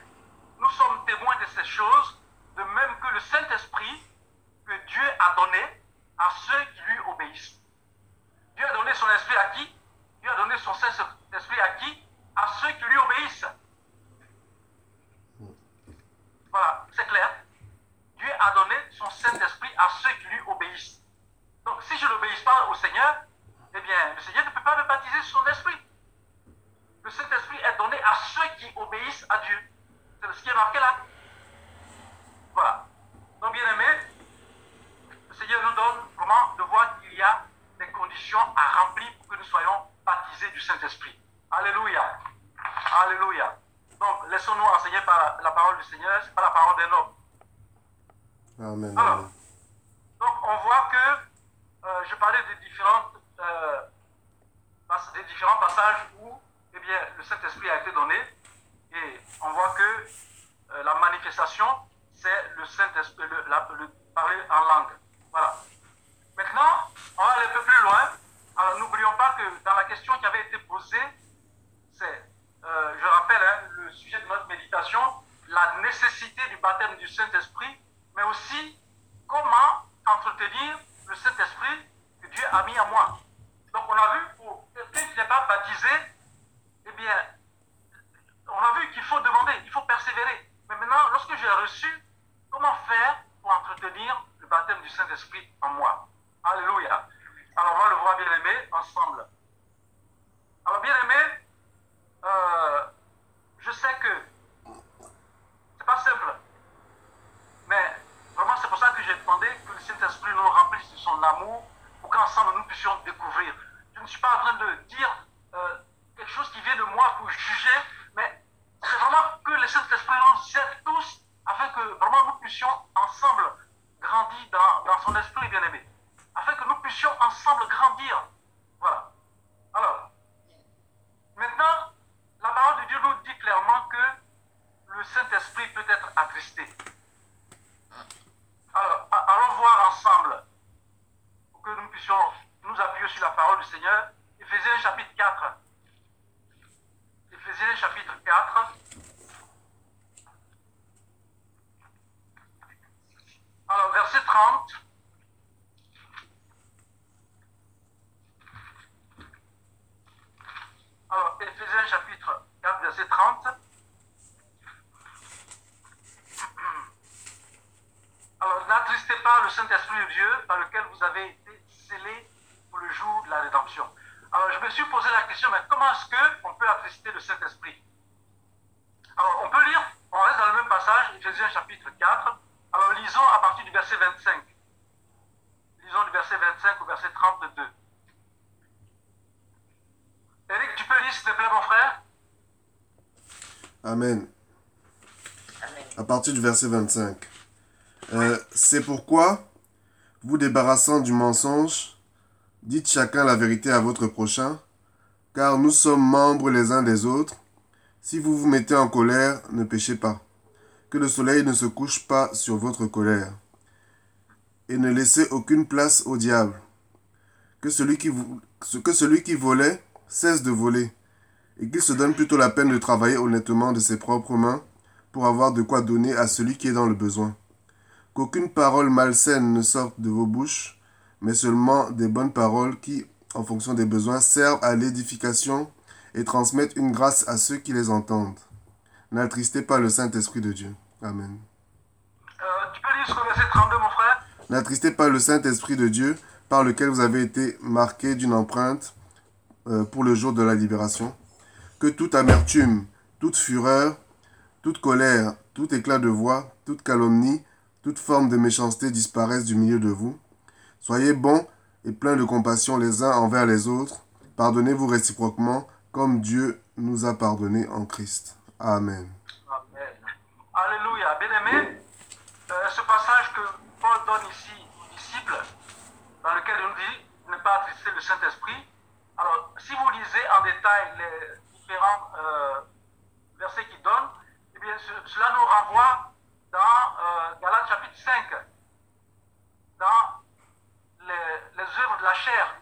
Nous sommes témoins de ces choses, de même que le Saint-Esprit que Dieu a donné à ceux qui lui obéissent. Dieu a donné son esprit à qui? Dieu a donné son Saint-Esprit à qui? À ceux qui lui obéissent. Voilà, c'est clair. Dieu a donné son Saint-Esprit à ceux qui lui obéissent. Donc, si je n'obéis pas au Seigneur, eh bien, le Seigneur ne peut pas me baptiser sur son esprit. Le Saint-Esprit est donné à ceux qui obéissent à Dieu. C'est ce qui est marqué là. Voilà. Donc, bien aimé, Seigneur nous donne comment de voir qu'il y a des conditions à remplir pour que nous soyons baptisés du Saint-Esprit? Alléluia. Alléluia. Donc, laissons-nous enseigner par la parole du Seigneur, c'est pas la parole d'un homme. Amen. Alors, donc on voit que euh, je parlais des, différentes, euh, des différents passages où eh bien, le Saint-Esprit a été donné et on voit que euh, la manifestation, c'est le Saint-Esprit, le parler en langue. Voilà. Maintenant, on va aller un peu plus loin. Alors, n'oublions pas que dans la question qui avait été posée, c'est, euh, je rappelle, hein, le sujet de notre méditation, la nécessité du baptême du Saint-Esprit, mais aussi comment entretenir le Saint-Esprit que Dieu a mis en moi. Donc, on a vu, pour quelqu'un qui n'est pas baptisé, eh bien, on a vu qu'il faut demander, il faut persévérer. Mais maintenant, lorsque j'ai reçu, comment faire pour entretenir baptême du Saint-Esprit en moi Alléluia. Alors, on va le voir, bien aimé, ensemble. Alors, bien aimé, euh, je sais que c'est pas simple. Mais vraiment, c'est pour ça que j'ai demandé que le Saint-Esprit nous remplisse de son amour pour qu'ensemble nous puissions découvrir. Je ne suis pas en train de dire euh, quelque chose qui vient de moi pour juger, mais c'est vraiment que le Saint-Esprit nous aide tous afin que vraiment nous puissions ensemble dans son esprit bien-aimé. Afin que nous puissions ensemble grandir. Voilà. Alors, maintenant, la parole de Dieu nous dit clairement que le Saint-Esprit peut être attristé. Alors, a- allons voir ensemble, pour que nous puissions nous appuyer sur la parole du Seigneur, Éphésiens chapitre 4. Éphésiens chapitre 4. Alors, verset 30. n'attristez pas le Saint-Esprit de Dieu par lequel vous avez été scellés pour le jour de la rédemption. Alors, je me suis posé la question, mais comment est-ce qu'on peut attrister le Saint-Esprit? Alors, on peut lire, on reste dans le même passage, Ephésiens chapitre 4. Alors, lisons à partir du verset 25. Lisons du verset 25 au verset 32. Eric, tu peux lire, s'il te plaît, mon frère? Amen. Amen. À partir du verset 25. Euh, C'est pourquoi, vous débarrassant du mensonge, dites chacun la vérité à votre prochain, car nous sommes membres les uns des autres. Si vous vous mettez en colère, ne péchez pas. Que le soleil ne se couche pas sur votre colère. Et ne laissez aucune place au diable. Que celui qui, que celui qui volait cesse de voler, et qu'il se donne plutôt la peine de travailler honnêtement de ses propres mains, pour avoir de quoi donner à celui qui est dans le besoin. Qu'aucune parole malsaine ne sorte de vos bouches, mais seulement des bonnes paroles qui, en fonction des besoins, servent à l'édification et transmettent une grâce à ceux qui les entendent. N'attristez pas le Saint-Esprit de Dieu. Amen. Euh, Tu peux lire jusqu'au verset 32, mon frère? N'attristez pas le Saint-Esprit de Dieu par lequel vous avez été marqués d'une empreinte euh, pour le jour de la libération. Que toute amertume, toute fureur, toute colère, tout éclat de voix, toute calomnie, toute forme de méchanceté disparaissent du milieu de vous. Soyez bons et pleins de compassion les uns envers les autres. Pardonnez-vous réciproquement comme Dieu nous a pardonné en Christ. Amen. Amen. Alléluia. Bien-aimé, euh, ce passage que Paul donne ici aux disciples, dans lequel il nous dit ne pas attrister le Saint-Esprit. Alors, si vous lisez en détail les différents euh, versets qu'il donne, eh bien, ce- cela nous renvoie dans euh, Galates chapitre 5, dans les, les œuvres de la chair.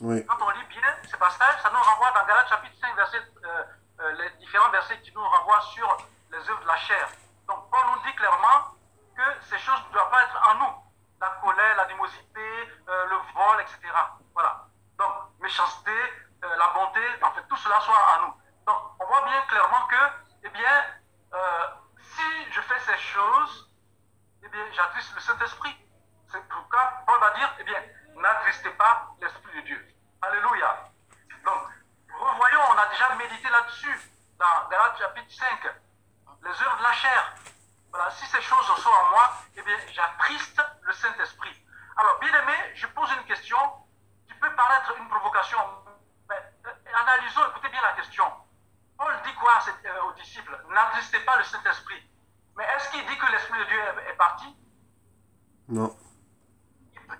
Oui. Quand on lit bien ces passages, ça nous renvoie dans Galates chapitre 5, verset, euh, euh, les différents versets qui nous renvoient sur les œuvres de la chair. Donc Paul nous dit clairement que ces choses ne doivent pas être en nous. La colère, l'animosité, euh, le vol, etc. Voilà. Donc, méchanceté, euh, la bonté, en fait, tout cela soit en nous. Donc, on voit bien clairement que, eh bien, si je fais ces choses, eh bien, j'attriste le Saint-Esprit. C'est pourquoi Paul va dire, eh bien, n'attristez pas l'Esprit de Dieu. Alléluia. Donc, revoyons, on a déjà médité là-dessus, dans Galates chapitre 5, les œuvres de la chair. Voilà, si ces choses sont en moi, eh bien, j'attriste le Saint-Esprit. Alors, bien aimé, je pose une question qui peut paraître une provocation, mais euh, analysons, écoutez bien la question. Paul dit quoi euh, aux disciples? Pas le Saint-Esprit. Mais est-ce qu'il dit que l'Esprit de Dieu est- parti? Non.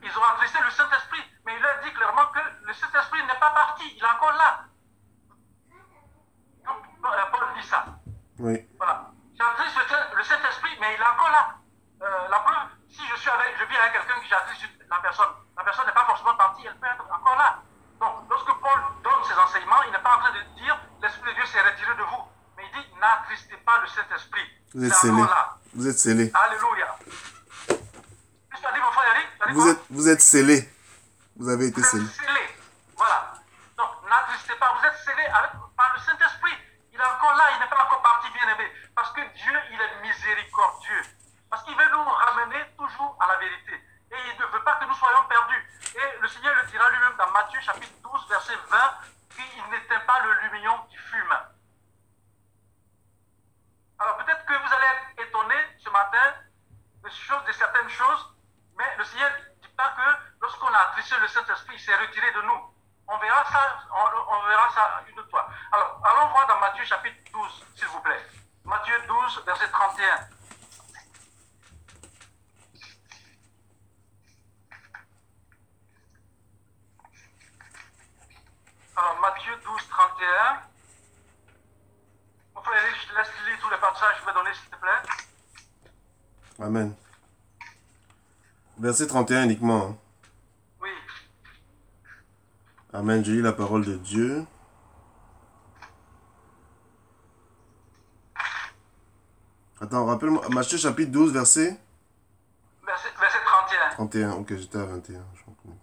ils ont attristé le Saint-Esprit, mais il leur dit clairement que le Saint-Esprit n'est pas parti, il est encore là. Donc, euh, Paul dit ça. Oui. Voilà. J'attriste le Saint- le Saint-Esprit, mais il est encore là. Euh, la preuve, si je suis avec, je vis avec quelqu'un qui j'attriste la personne, la personne n'est pas forcément partie, elle peut être encore là. Donc, lorsque Paul donne ses enseignements, il n'est pas en train de dire l'Esprit de Dieu s'est retiré de vous, n'attristez pas le Saint-Esprit. Vous êtes scellés. Vous êtes scellés. Alléluia. Dit, mon frère Eric Vous êtes, vous êtes scellés. Vous avez été vous êtes scellés. scellés. Voilà. Donc, n'attristez pas. Vous êtes scellés avec- par le Saint-Esprit. Il est encore là. Il n'est pas encore parti, bien aimé. Parce que Dieu, il est miséricordieux. Parce qu'il veut nous ramener toujours à la vérité. Et il ne veut pas que nous soyons perdus. Et le Seigneur le dira lui-même dans Matthieu chapitre 12, verset 20, qu'il n'éteint pas le lumignon qui fume. Alors peut-être que vous allez être étonné ce matin de, certaines choses, mais le Seigneur ne dit pas que lorsqu'on a attristé le Saint-Esprit, il s'est retiré de nous. On verra ça, on verra ça une autre fois. Alors, allons voir dans Matthieu chapitre 12, s'il vous plaît. Matthieu 12, verset 31. Alors, Matthieu 12, 31. Mon frère Eric, je te laisse lire tous les passages que je vais donner, s'il te plaît. Amen. Verset 31 uniquement. hein. Oui. Amen. Je lis la parole de Dieu. Attends, rappelle-moi. Matthieu chapitre 12, verset? Verset, verset 31. 31. Ok, j'étais à 21. Je ne connais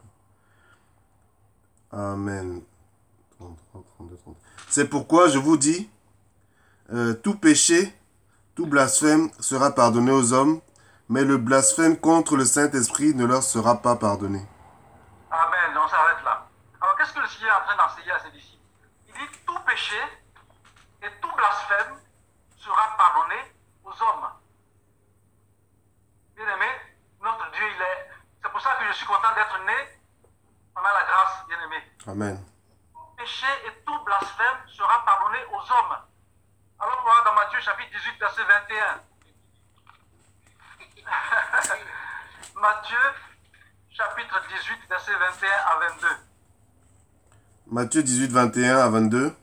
pas. Amen. 33, 32, 33. C'est pourquoi je vous dis, euh, tout péché, tout blasphème sera pardonné aux hommes, mais le blasphème contre le Saint-Esprit ne leur sera pas pardonné. Amen. On s'arrête là. Alors, qu'est-ce que le Seigneur est en train d'enseigner à ses disciples? Il dit tout péché et tout blasphème sera pardonné aux hommes. Bien aimé, notre Dieu, il est. C'est pour ça que je suis content d'être né. On a la grâce, bien aimé. Amen. Tout péché et tout blasphème sera pardonné aux hommes. Alors, voir dans Matthieu chapitre 18, verset 21. Matthieu chapitre 18, verset 21 à 22. Matthieu 18, 21 à 22.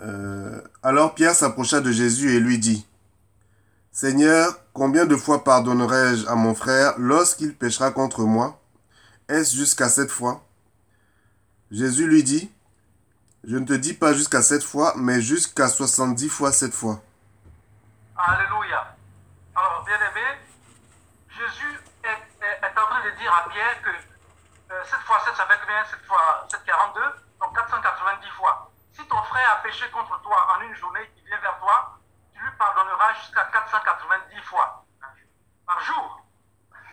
Euh, alors Pierre s'approcha de Jésus et lui dit, Seigneur, combien de fois pardonnerai-je à mon frère lorsqu'il péchera contre moi? Est-ce jusqu'à sept fois? Jésus lui dit, Je ne te dis pas jusqu'à sept fois, mais jusqu'à soixante-dix fois sept fois. Alléluia. Alors, bien aimé, Jésus est, en train de dire à Pierre que euh, 7 fois 7, ça fait combien? 7 fois 7, 42, donc 490 fois. Si ton frère a péché contre toi en une journée, il vient vers toi, tu lui pardonneras jusqu'à 490 fois par jour.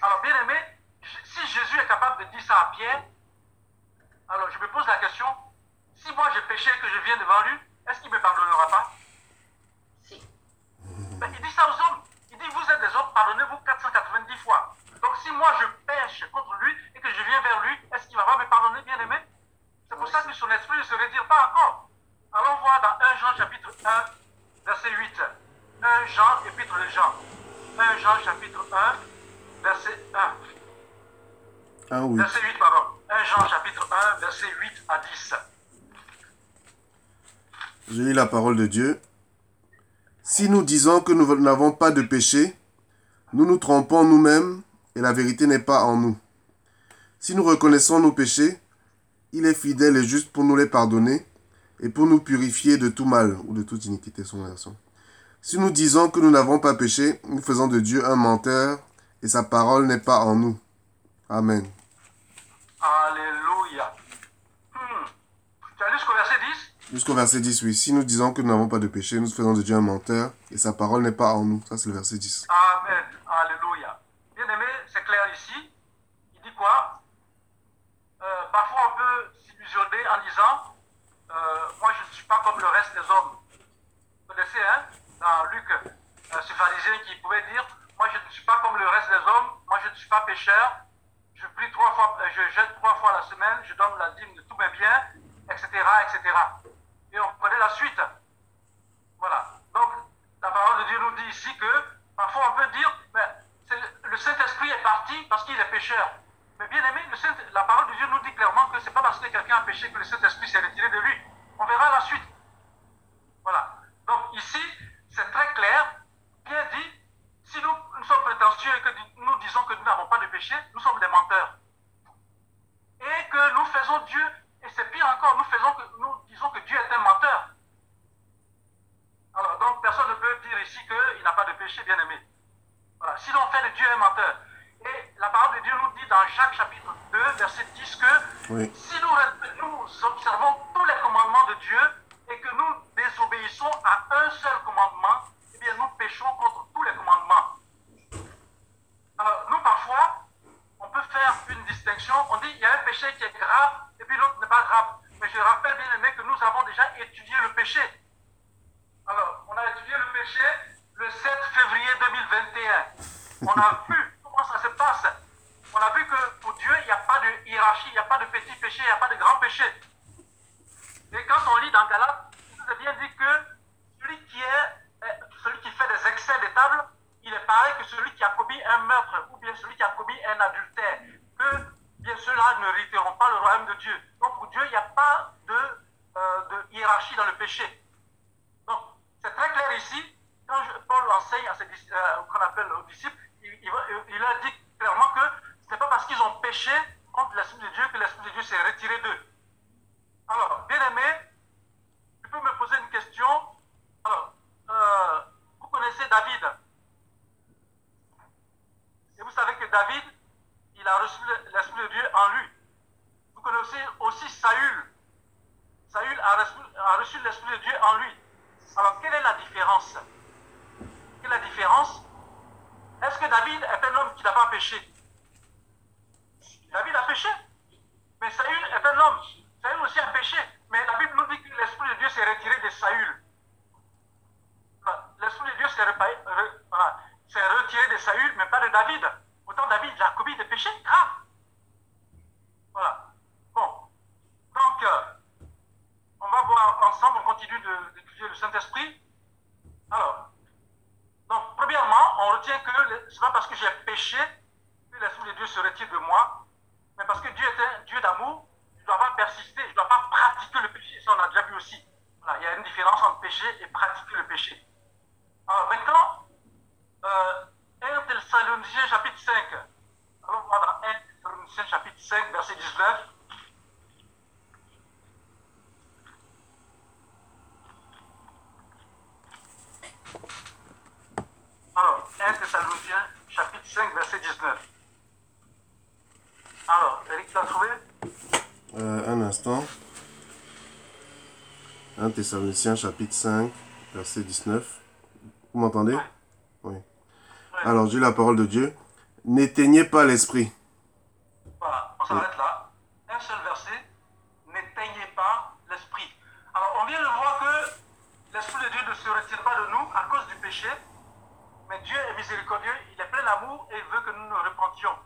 Alors, bien aimé, si Jésus est capable de dire ça à Pierre, alors je me pose la question, si moi j'ai péché et que je viens devant lui, est-ce qu'il ne me pardonnera pas? Si. mais il dit ça aux hommes. Il dit, vous êtes des hommes, pardonnez-vous 490 fois. Donc si moi je pêche contre lui et que je viens vers lui, est-ce qu'il va pas me pardonner, bien aimé? C'est pour ça que son esprit ne se retire pas encore. Allons voir dans 1 Jean chapitre 1, verset 8. 1 Jean, épître de Jean. 1 Jean chapitre 1, verset 1. Ah oui. Verset 8, pardon. 1 Jean chapitre 1, verset 8 à 10. Je lis la parole de Dieu. Si nous disons que nous n'avons pas de péché, nous nous trompons nous-mêmes et la vérité n'est pas en nous. Si nous reconnaissons nos péchés, il est fidèle et juste pour nous les pardonner et pour nous purifier de tout mal ou de toute iniquité, son version. Si nous disons que nous n'avons pas péché, nous faisons de Dieu un menteur et sa parole n'est pas en nous. Amen. Alléluia. Hmm. Tu as lu jusqu'au verset 10 Jusqu'au verset 10, oui. Si nous disons que nous n'avons pas de péché, nous faisons de Dieu un menteur et sa parole n'est pas en nous. Ça, c'est le verset 10. Amen. Alléluia. Bien aimé, c'est clair ici. Il dit quoi? Euh, Parfois, on peut s'illusionner en disant euh, Moi, je ne suis pas comme le reste des hommes. Vous connaissez, hein Dans Luc, euh, ce pharisien qui pouvait dire Moi, je ne suis pas comme le reste des hommes. Moi, je ne suis pas pécheur. Je prie trois fois, euh, je jette trois fois la semaine. Je donne la dîme de tous mes biens, etc., etc. Et on connaît la suite. Voilà. Donc, la parole de Dieu nous dit ici que parfois on peut dire, c'est- le Saint-Esprit est parti parce qu'il est pécheur. Mais bien aimé, la parole de Dieu nous dit clairement que c'est pas parce que quelqu'un a péché que le Saint-Esprit s'est retiré de lui. On verra la suite. Voilà. Donc ici, c'est très clair. Bien dit, si nous sommes prétentieux et que nous disons que nous n'avons pas de péché, nous sommes des menteurs. Et que nous faisons Dieu, et c'est pire encore, nous, faisons que, nous disons que Dieu est un menteur. Alors, donc, personne ne peut dire ici qu'il n'a pas de péché, bien aimé. Voilà. Sinon, on fait de Dieu un menteur. Et la parole de Dieu nous dit dans Jacques chapitre 2, verset 10 que Oui. si nous, nous observons tous les commandements de Dieu et que nous désobéissons à un seul commandement, eh bien, nous péchons contre tous les commandements. Alors, nous, parfois, peut faire une distinction. On dit il y a un péché qui est grave et puis l'autre n'est pas grave. Mais je rappelle bien aimé que nous avons déjà étudié le péché. Alors, on a étudié le péché le 7 février 2021. On a vu comment ça se passe. On a vu que pour Dieu, il n'y a pas de hiérarchie, il n'y a pas de petit péché, il n'y a pas de grand péché. Et quand on lit dans Galate, il nous est bien dit que celui qui, est, euh, celui qui fait des excès de table, il est pareil que celui qui a commis un meurtre ou bien celui qui a commis un adultère. Que bien ceux-là ne hériteront pas le royaume de Dieu. Donc pour Dieu, il n'y a pas de, euh, hiérarchie dans le péché. Donc, c'est très clair ici. Quand Paul enseigne à ses euh, qu'on appelle aux disciples, il, il il leur dit clairement que ce n'est pas parce qu'ils ont péché contre l'Esprit de Dieu que l'Esprit de Dieu s'est retiré d'eux. Alors, bien aimé, tu peux me poser une question. Alors, euh, vous connaissez David? Vous savez que David, il a reçu le- l'Esprit de Dieu en lui. Vous connaissez aussi Saül. Saül a reçu, l'Esprit de Dieu en lui. Alors, quelle est la différence? Quelle est la différence? Est-ce que David est un homme qui n'a pas péché? David a péché. Mais Saül est un homme. Saül aussi a péché. Mais la Bible nous dit que l'Esprit de Dieu s'est retiré de Saül. L'Esprit de Dieu s'est retiré de Saül, mais pas de David. Pourtant, David a commis des péchés graves. Voilà. Bon. Donc, euh, on va voir ensemble, on continue d'étudier le Saint-Esprit. Alors, donc, premièrement, on retient que ce n'est pas parce que j'ai péché que l'Esprit de Dieu se retire de moi, mais parce que Dieu est un Dieu d'amour, je ne dois pas persister, je ne dois pas pratiquer le péché. Ça, on a déjà vu aussi. Voilà, il y a une différence entre péché et pratiquer le péché. Alors maintenant, 1 Thessaloniciens chapitre 5. Allons voir dans 1 Thessaloniciens chapitre 5, verset 19. Alors, 1 Thessaloniciens chapitre 5, verset 19. Alors, Eric, tu as trouvé? Euh, un instant. 1 Thessaloniciens chapitre 5, verset 19. Vous m'entendez? Oui. Alors, j'ai la parole de Dieu. N'éteignez pas l'esprit. Voilà, on s'arrête là. Un seul verset. N'éteignez pas l'esprit. Alors, on vient de voir que l'esprit de Dieu ne se retire pas de nous à cause du péché. Mais Dieu est miséricordieux, il est plein d'amour et il veut que nous nous repentions.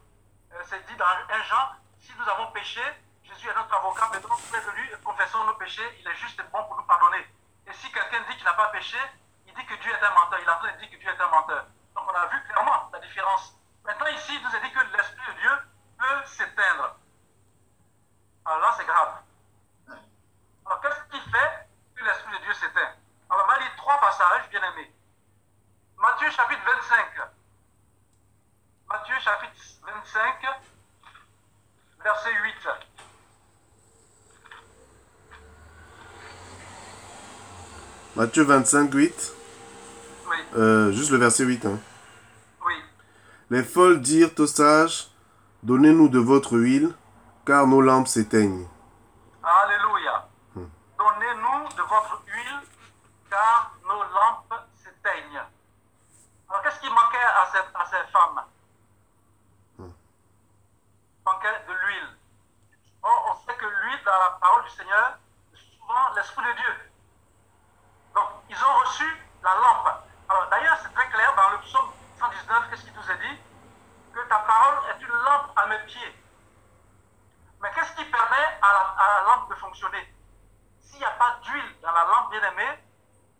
Euh, C'est dit dans 1 Jean, si nous avons péché, Jésus est notre avocat, maintenant auprès de lui et confessons nos péchés, il est juste et bon pour nous pardonner. Et si quelqu'un dit qu'il n'a pas péché, il dit que Dieu est un menteur. Il est en train de dire que Dieu est un menteur. Donc on a vu clairement la différence. Maintenant ici, il nous a dit que l'Esprit de Dieu peut s'éteindre. Alors là, c'est grave. Alors qu'est-ce qui fait que l'Esprit de Dieu s'éteint? Alors on va lire trois passages, bien aimés. Matthieu chapitre 25. Matthieu chapitre 25, verset 8. Matthieu 25, 8. Oui, Euh, juste le verset 8. hein. oui. Les folles dirent aux sages, Donnez-nous de votre huile, car nos lampes s'éteignent. Alléluia. Donnez-nous de votre huile, car nos lampes s'éteignent. Alors, qu'est-ce qui manquait à, cette- à ces femmes? Il manquait de l'huile. Or, on sait que l'huile, dans la parole du Seigneur, c'est souvent l'Esprit de Dieu. Donc, ils ont reçu la lampe. Alors, d'ailleurs, c'est très clair dans le psaume 119, qu'est-ce qu'il nous est dit? Que ta parole est une lampe à mes pieds. Mais qu'est-ce qui permet à la, à la lampe de fonctionner? S'il n'y a pas d'huile dans la lampe bien aimée,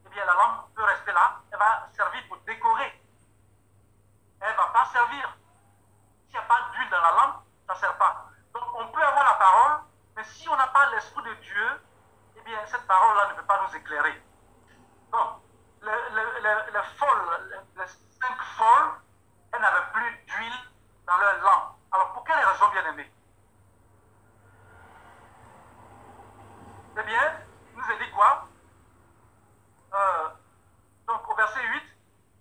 eh bien la lampe peut rester là, elle va servir pour décorer. Elle ne va pas servir. S'il n'y a pas d'huile dans la lampe, ça ne sert pas. Donc on peut avoir la parole, mais si on n'a pas l'Esprit de Dieu, eh bien cette parole-là ne peut pas nous éclairer. Donc, les, les- les- cinq folles, elles n'avaient plus d'huile dans leur lampe. Alors pour quelle raison, bien aimé Eh bien, il nous a dit quoi? Euh, Donc au verset 8,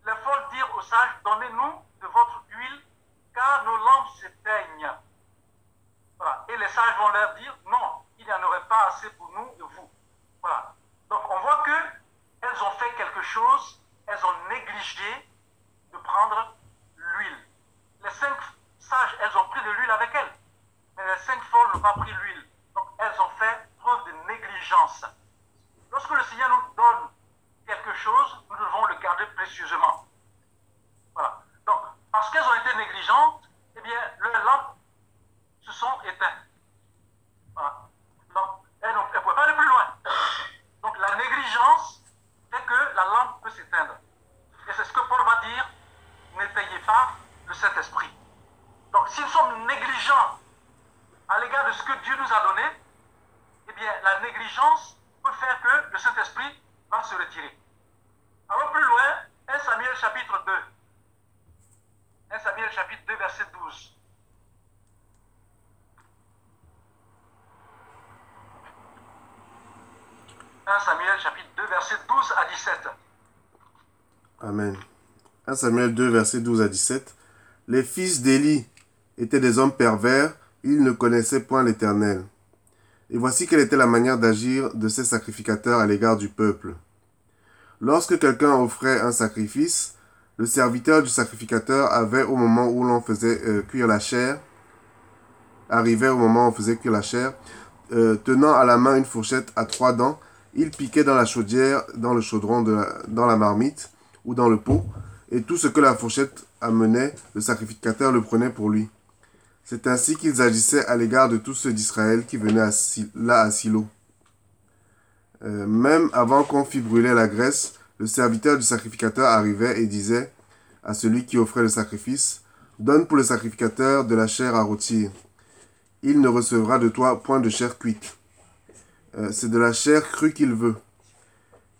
les folles dirent aux sages, donnez-nous de votre huile, car nos lampes s'éteignent. Voilà. Et les sages vont leur dire, non, il n'y en aurait pas assez pour nous et vous. Voilà. Donc on voit que quelque chose, elles ont négligé de prendre l'huile. Les cinq sages, elles ont pris de l'huile avec elles, mais les cinq folles n'ont pas pris l'huile. Donc elles ont fait preuve de négligence. Lorsque le Seigneur nous donne quelque chose, nous devons le garder précieusement. Voilà. Donc, parce qu'elles ont été négligentes, eh bien, leurs lampes se sont éteintes. Voilà. Donc, elles ne pouvaient pas aller plus loin. Donc, la négligence fait que peut s'éteindre. Et c'est ce que Paul va dire, n'éteignez pas le Saint-Esprit. Donc, si nous sommes négligents à l'égard de ce que Dieu nous a donné, eh bien, la négligence peut faire que le Saint-Esprit va se retirer. Allons plus loin, 1 Samuel chapitre 2. 1 Samuel chapitre 2, verset 12. « 1 Samuel chapitre 2, verset 12 à 17. Amen. 1 Samuel 2, verset 12 à 17. Les fils d'Élie étaient des hommes pervers, ils ne connaissaient point l'Éternel. Et voici quelle était la manière d'agir de ces sacrificateurs à l'égard du peuple. Lorsque quelqu'un offrait un sacrifice, Le serviteur du sacrificateur avait au moment où l'on faisait euh, cuire la chair, arrivait au moment où on faisait cuire la chair, euh, tenant à la main une fourchette à trois dents, il piquait dans la chaudière, dans le chaudron, de dans la marmite ou dans le pot, et tout ce que la fourchette amenait, le sacrificateur le prenait pour lui. C'est ainsi qu'ils agissaient à l'égard de tous ceux d'Israël qui venaient là à Silo. Euh, même avant qu'on fît brûler la graisse, le serviteur du sacrificateur arrivait et disait à celui qui offrait le sacrifice, Donne pour le sacrificateur de la chair à rôtir. Il ne recevra de toi point de chair cuite. Euh, C'est de la chair crue qu'il veut.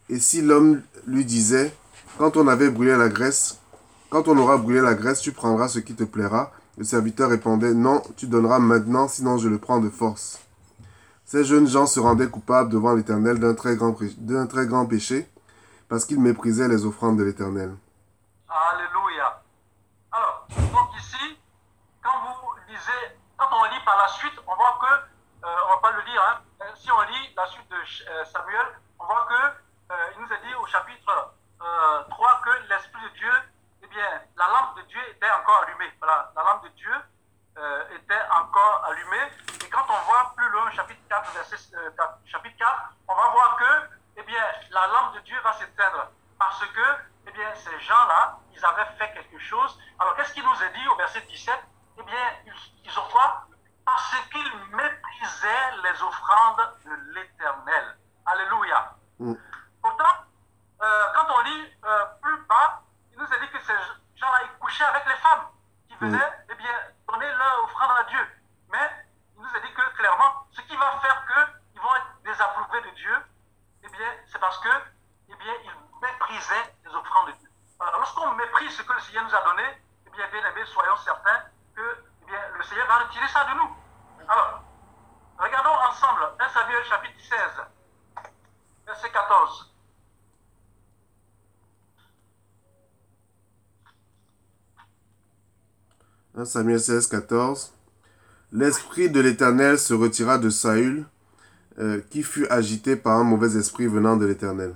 Et si l'homme lui disait, Quand on avait brûlé la graisse, quand on aura brûlé la graisse, tu prendras ce qui te plaira. Le serviteur répondait, Non, tu donneras maintenant, sinon je le prends de force. Ces jeunes gens se rendaient coupables devant l'Éternel d'un très, grand très grand péché, parce qu'ils méprisaient les offrandes de l'Éternel. Alléluia. Alors, donc ici, quand vous lisez, quand on lit par la suite, on voit que, euh, on va pas le lire, hein, euh, si on lit la suite de euh, Samuel, on voit que euh, il nous a dit au chapitre euh, 3 que l'Esprit de Dieu, eh bien, la lampe de Dieu était encore allumée. Voilà, la lampe de Dieu euh, était encore allumée. Et quand on voit plus loin, chapitre 4, verset, euh, quatre- chapitre 4, on va voir que, eh bien, la lampe de Dieu va s'éteindre. Parce que, eh bien, ces gens-là, ils avaient fait quelque chose. Alors, qu'est-ce qu'il nous est dit au verset 17 Eh bien, ils, ils ont quoi? Parce qu'ils méprisaient les offrandes de l'Éternel. Alléluia. Mm. Pourtant, euh, quand on lit euh, plus bas, il nous est dit que ces gens-là, ils couchaient avec les femmes qui venaient, eh bien, donner leur offrande à Dieu. Mais il nous a dit que clairement, ce qui va faire qu'ils vont être désapprouvés de Dieu, eh bien, c'est parce que, eh bien, ils méprisaient les offrandes de Dieu. Alors, lorsqu'on méprise ce que le Seigneur nous a donné, eh bien, bien aimés, soyons certains que, eh bien, le Seigneur va retirer ça de nous. Alors, regardons ensemble 1 Samuel chapitre 16, verset 14. « 1 Samuel 16, 14. L'esprit de l'Éternel se retira de Saül, euh, qui fut agité par un mauvais esprit venant de l'Éternel.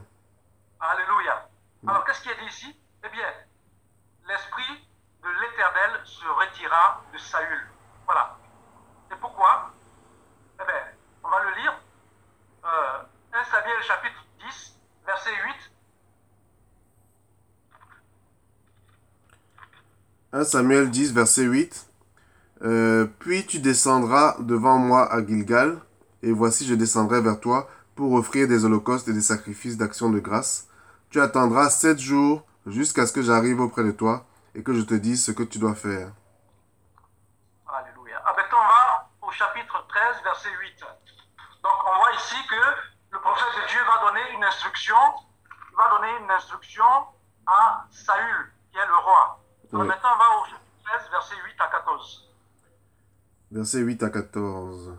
Alléluia. Alors, qu'est-ce qui est dit ici? Eh bien, l'esprit de l'Éternel se retira de Saül. Voilà. Et pourquoi Eh bien, on va le lire. Euh, 1 Samuel chapitre 10, verset 8. 1 Samuel 10, verset 8. Euh, Puis tu descendras devant moi à Gilgal, et voici je descendrai vers toi pour offrir des holocaustes et des sacrifices d'action de grâce. Tu attendras sept jours jusqu'à ce que j'arrive auprès de toi et que je te dise ce que tu dois faire. Alléluia. Maintenant, on va au chapitre 13, verset 8. Donc, on voit ici que le prophète de Dieu va donner une instruction. Va donner une instruction à Saül, qui est le roi. Alors, Oui. maintenant, on va au chapitre 13, verset 8 à 14. Verset 8 à 14.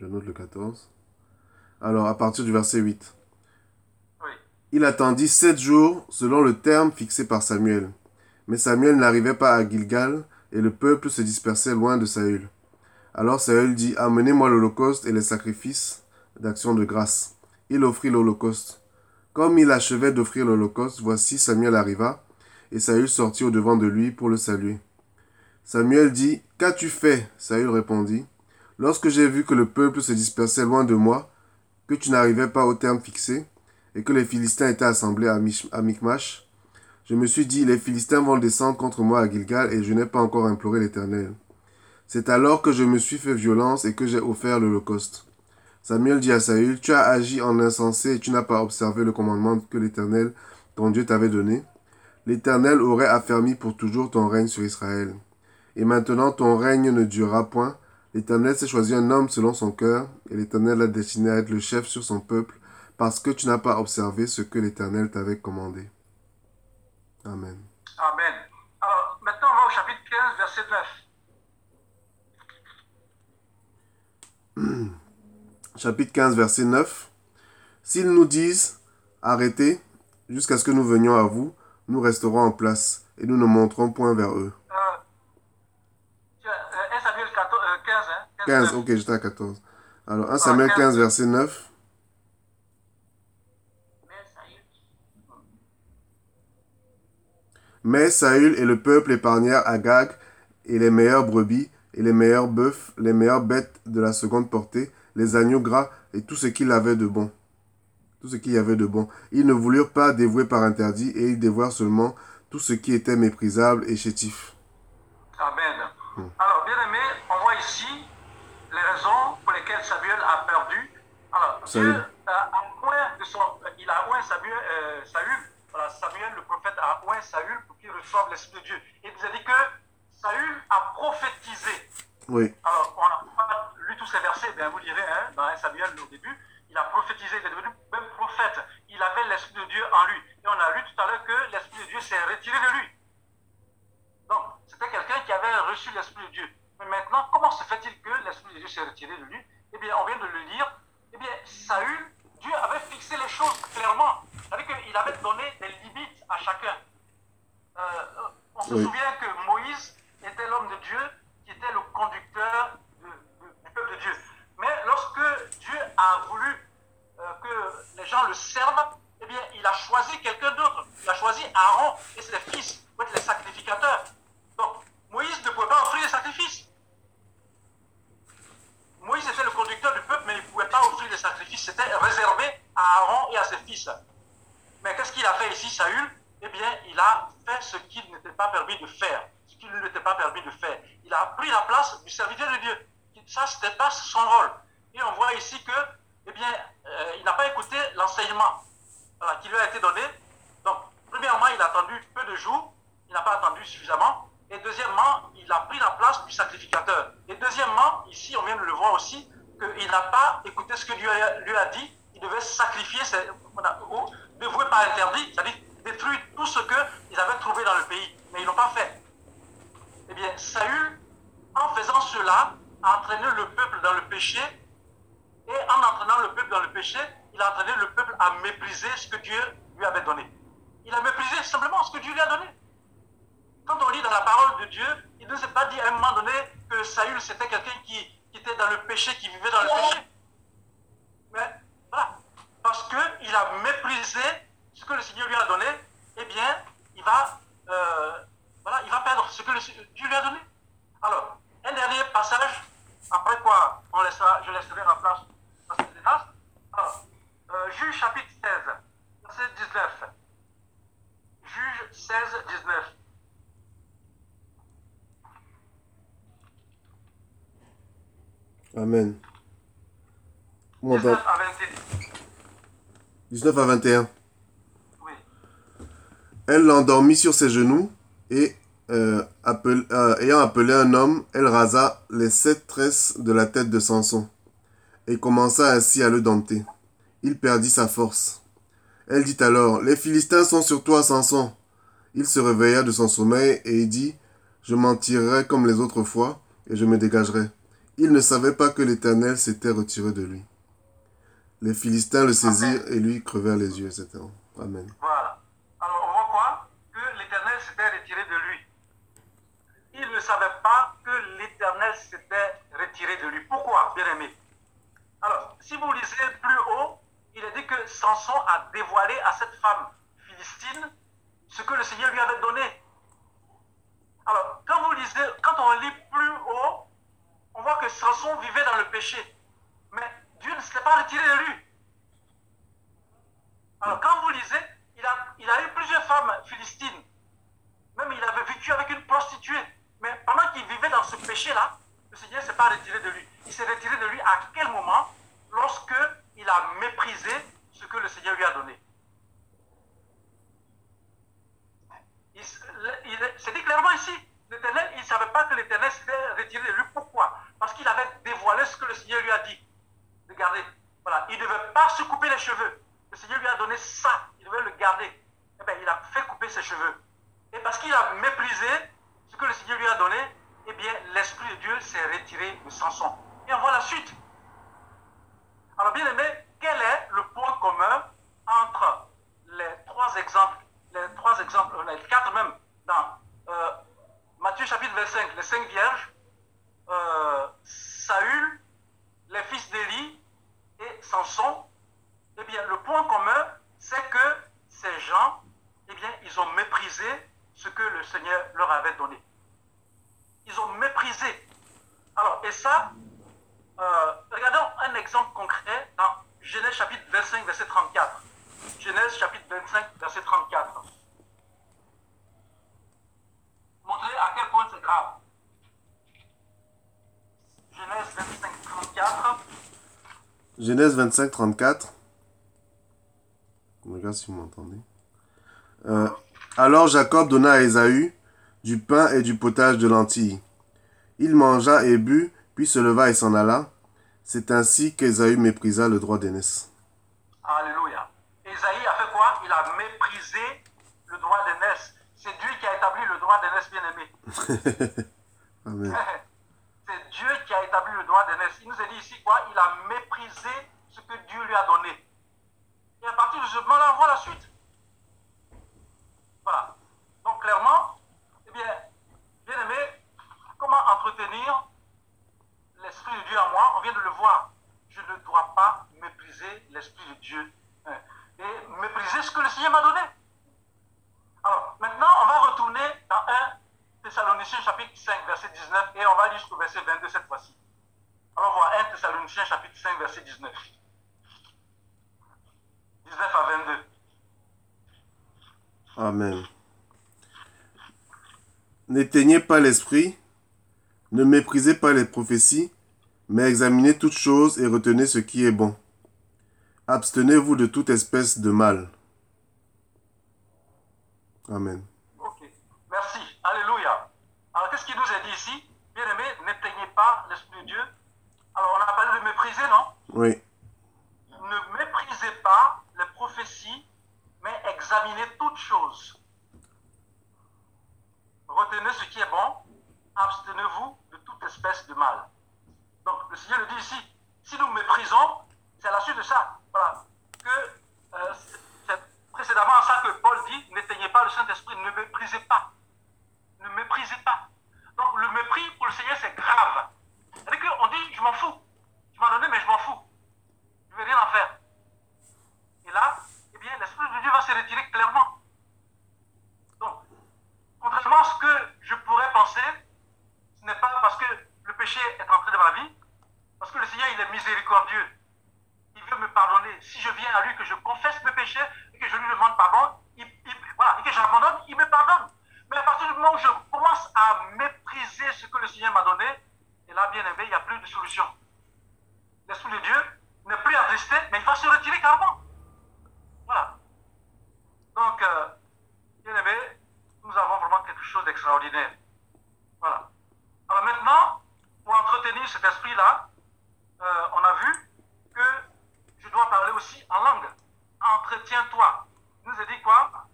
Je note le 14. Alors, à partir du verset 8. Oui. Il attendit sept jours selon le terme fixé par Samuel. Mais Samuel n'arrivait pas à Gilgal, et le peuple se dispersait loin de Saül. Alors Saül dit, Amenez-moi l'holocauste et les sacrifices d'action de grâce. Il offrit l'holocauste. Comme il achevait d'offrir l'holocauste, voici Samuel arriva, et Saül sortit au devant de lui pour le saluer. Samuel dit, Qu'as-tu fait? Saül répondit, Lorsque j'ai vu que le peuple se dispersait loin de moi, que tu n'arrivais pas au terme fixé, et que les Philistins étaient assemblés à, Mich- à Michmash, je me suis dit, les Philistins vont descendre contre moi à Gilgal, et je n'ai pas encore imploré l'Éternel. C'est alors que je me suis fait violence et que j'ai offert l'Holocauste. Samuel dit à Saül, Tu as agi en insensé et tu n'as pas observé le commandement que l'Éternel, ton Dieu, t'avait donné. L'Éternel aurait affermi pour toujours ton règne sur Israël. Et maintenant ton règne ne durera point. L'Éternel s'est choisi un homme selon son cœur, et l'Éternel l'a destiné à être le chef sur son peuple, parce que tu n'as pas observé ce que l'Éternel t'avait commandé. Amen. Amen. Alors, maintenant, on va au chapitre 15, verset 9. Chapitre 15, verset 9. S'ils nous disent Arrêtez, jusqu'à ce que nous venions à vous, nous resterons en place, et nous ne monterons point vers eux. Euh, tu as, euh, 1 Samuel 14, euh, 15, hein 15, 9. ok, j'étais à 14. Alors, 1 Samuel 15, verset 9. Mais Saül, et le peuple épargnèrent Agag et les meilleures brebis, et les meilleurs bœufs, les meilleures bêtes de la seconde portée, les agneaux gras et tout ce qu'il avait de bon. Tout ce qu'il y avait de bon. Ils ne voulurent pas dévouer par interdit, et ils dévoirent seulement tout ce qui était méprisable et chétif. Amen. Alors, bien aimé, on voit ici les raisons pour lesquelles Samuel a perdu. Alors, Saül. Dieu a oint de son, il a Samuel, euh, Saül, voilà, Samuel, le prophète, a oint Saül pour qu'il reçoive l'Esprit de Dieu. Il nous a dit que Saül a prophétisé. Oui, Alors, on n'a pas lu tous ces versets, bien vous lirez hein, dans 1 Samuel au début. Il a prophétisé, il est devenu même prophète. Il avait l'Esprit de Dieu en lui. Et on a lu tout à l'heure que l'Esprit de Dieu s'est retiré de lui. Donc, c'était quelqu'un qui avait reçu l'Esprit de Dieu. Mais maintenant, comment se fait-il que l'Esprit de Dieu s'est retiré de lui? Eh bien, on vient de le lire. Eh bien, Saül, Dieu avait fixé les choses clairement. C'est-à-dire qu'il avait donné des limites à chacun. Euh, on se Oui. souvient que Moïse était l'homme de Dieu qui était le conducteur du peuple de Dieu. Mais lorsque Dieu a voulu euh, que les gens le servent, eh bien, il a choisi quelqu'un d'autre. Il a choisi Aaron et ses fils pour être les sacrificateurs. Donc, Moïse ne pouvait pas offrir les sacrifices. Moïse était le conducteur du peuple, mais il ne pouvait pas offrir les sacrifices. C'était réservé à Aaron et à ses fils. Mais qu'est-ce qu'il a fait ici, Saül? Eh bien, il a fait ce qu'il n'était pas permis de faire. Ce qu'il ne lui était pas permis de faire. Il a pris la place du serviteur de Dieu. Ça, ce n'était pas son rôle. Et on voit ici que, eh bien, euh, il n'a pas écouté l'enseignement qui lui a été donné. Donc, premièrement, il a attendu peu de jours. Il n'a pas attendu suffisamment. Et deuxièmement, il a pris la place du sacrificateur. Et deuxièmement, ici, on vient de le voir aussi, qu'il n'a pas écouté ce que Dieu lui a dit. Il devait sacrifier, ou dévouer par interdit, c'est-à-dire détruire tout ce qu'ils avaient trouvé dans le pays. Mais ils n'ont pas fait. Bien, Saül, en faisant cela, a entraîné le peuple dans le péché. Et en entraînant le peuple dans le péché, il a entraîné le peuple à mépriser ce que Dieu lui avait donné. Il a méprisé simplement ce que Dieu lui a donné. Quand on lit dans la parole de Dieu, il ne s'est pas dit à un moment donné que Saül c'était quelqu'un qui, qui était dans le péché, qui vivait dans le péché. Mais voilà, parce qu'il a méprisé ce que le Seigneur lui a donné, eh bien, il va, euh, voilà, il va perdre ce que Dieu lui a donné. Alors, un dernier passage, après quoi on laissera, je laisserai la place à cette. Alors, euh, Juge chapitre 16, verset 19. Juge 16, 19. Amen. Vous 19 m'entendez à 21. 19 à 21. Oui. Elle l'endormit sur ses genoux et, euh, euh, ayant appelé un homme, elle rasa les sept tresses de la tête de Samson et commença ainsi à le dompter. Il perdit sa force. Elle dit alors, Les Philistins sont sur toi, Samson. Il se réveilla de son sommeil et dit, Je m'en tirerai comme les autres fois et je me dégagerai. Il ne savait pas que l'Éternel s'était retiré de lui. Les Philistins le saisirent et lui crevèrent les yeux, etc. Amen. Voilà. Alors, on voit quoi? Que l'Éternel s'était retiré de lui. Il ne savait pas que l'Éternel s'était retiré de lui. Pourquoi, bien aimé Alors, si vous lisez plus haut, il est dit que Samson a dévoilé à cette femme philistine ce que le Seigneur lui avait donné. Alors, quand vous lisez, quand on lit plus haut, on voit que Samson vivait dans le péché. Mais Dieu ne s'était pas retiré de lui. Alors, quand vous lisez, il a, il a eu plusieurs femmes philistines. Même il avait vécu avec une prostituée. Mais pendant qu'il vivait dans ce péché-là, le Seigneur ne s'est pas retiré de lui. Il s'est retiré de lui à quel moment? Lorsque il a méprisé ce que le Seigneur lui a donné. C'est dit clairement ici. L'Éternel, il ne savait pas que l'Éternel s'était retiré de lui. Pourquoi? Parce qu'il avait dévoilé ce que le Seigneur lui a dit. Regardez, voilà, il ne devait pas se couper les cheveux. Le Seigneur lui a donné ça, il devait le garder. Eh bien, il a fait couper ses cheveux. Et parce qu'il a méprisé que le Seigneur lui a donné, eh bien, l'Esprit de Dieu s'est retiré de Samson. Et on voit la suite. Alors, bien aimé, quel est le point commun entre les trois exemples, les trois exemples, euh, les quatre même, dans euh, Matthieu chapitre 25, les cinq vierges, euh, Saül, les fils d'Élie et Samson, eh bien, le point commun, c'est que ces gens, eh bien, ils ont méprisé ce que avait donné. Ils ont méprisé. Alors, et ça, euh, regardons un exemple concret dans Genèse chapitre 25, verset 34. Genèse chapitre 25, verset 34. Montrez à quel point c'est grave. Genèse 25, 34. Genèse 25, 34. Regarde si vous m'entendez. Euh, alors Jacob donna à Ésaü du pain et du potage de lentilles. Il mangea et but, puis se leva et s'en alla. C'est ainsi qu'Ésaü méprisa le droit d'aînesse. Alléluia. Esaïe a fait quoi? Il a méprisé le droit d'aînesse. C'est Dieu qui a établi le droit d'aînesse bien-aimé. Amen. C'est Dieu qui a établi le droit d'aînesse. Il nous a dit ici quoi? Il a méprisé ce que Dieu lui a donné. Et à partir de ce moment-là, on voit la suite. Voilà. Donc clairement, eh bien, bien aimé, entretenir l'Esprit de Dieu en moi On vient de le voir. Je ne dois pas mépriser l'Esprit de Dieu. hein, Et mépriser ce que le Seigneur m'a donné. Alors, maintenant, on va retourner dans 1 Thessaloniciens chapitre 5, verset 19, et on va lire jusqu'au verset 22 cette fois-ci. Alors, on va 1 Thessaloniciens chapitre 5, verset 19. 19 à 22. Amen. N'éteignez pas l'esprit, ne méprisez pas les prophéties, mais examinez toutes choses et retenez ce qui est bon. Abstenez-vous de toute espèce de mal. Amen. Ok. Merci. Alléluia. Alors, qu'est-ce qu'il nous est dit ici? Bien aimé, n'éteignez pas l'Esprit de Dieu. Alors, on a parlé de mépriser, non? Oui, Ne méprisez pas les prophéties, mais examinez toutes choses. Retenez ce qui est bon, abstenez-vous de toute espèce de mal. Donc, le Seigneur le dit ici, si nous méprisons, c'est à la suite de ça. Voilà. Que euh, c'est précédemment ça que Paul dit, n'éteignez pas le Saint-Esprit, ne méprisez pas. Ne méprisez pas. Donc, le mépris pour le Seigneur, c'est grave. C'est-à-dire qu'on dit, je m'en fous. Tu m'as donné, mais je m'en fous. Je ne vais rien en faire. Et là, eh bien, l'Esprit de Dieu va se retirer clairement. Donc, contrairement à ce que je pourrais penser, pas parce que le péché est entré dans ma vie, parce que le Seigneur, il est miséricordieux. Il veut me pardonner. Si je viens à lui, que je confesse mes péchés et que je lui demande pardon, il- voilà, et que j'abandonne, il me pardonne. Mais à partir du moment où je commence à mépriser ce que le Seigneur m'a donné, et là, bien aimé, il n'y a plus de solution. L'Esprit de Dieu n'est plus attristé, mais il va se retirer carrément. Voilà. Donc, euh, bien aimé, nous avons vraiment quelque chose d'extraordinaire. Voilà. Alors maintenant, pour entretenir cet esprit-là, euh, on a vu que je dois parler aussi en langue. Entretiens-toi. Il nous a dit quoi?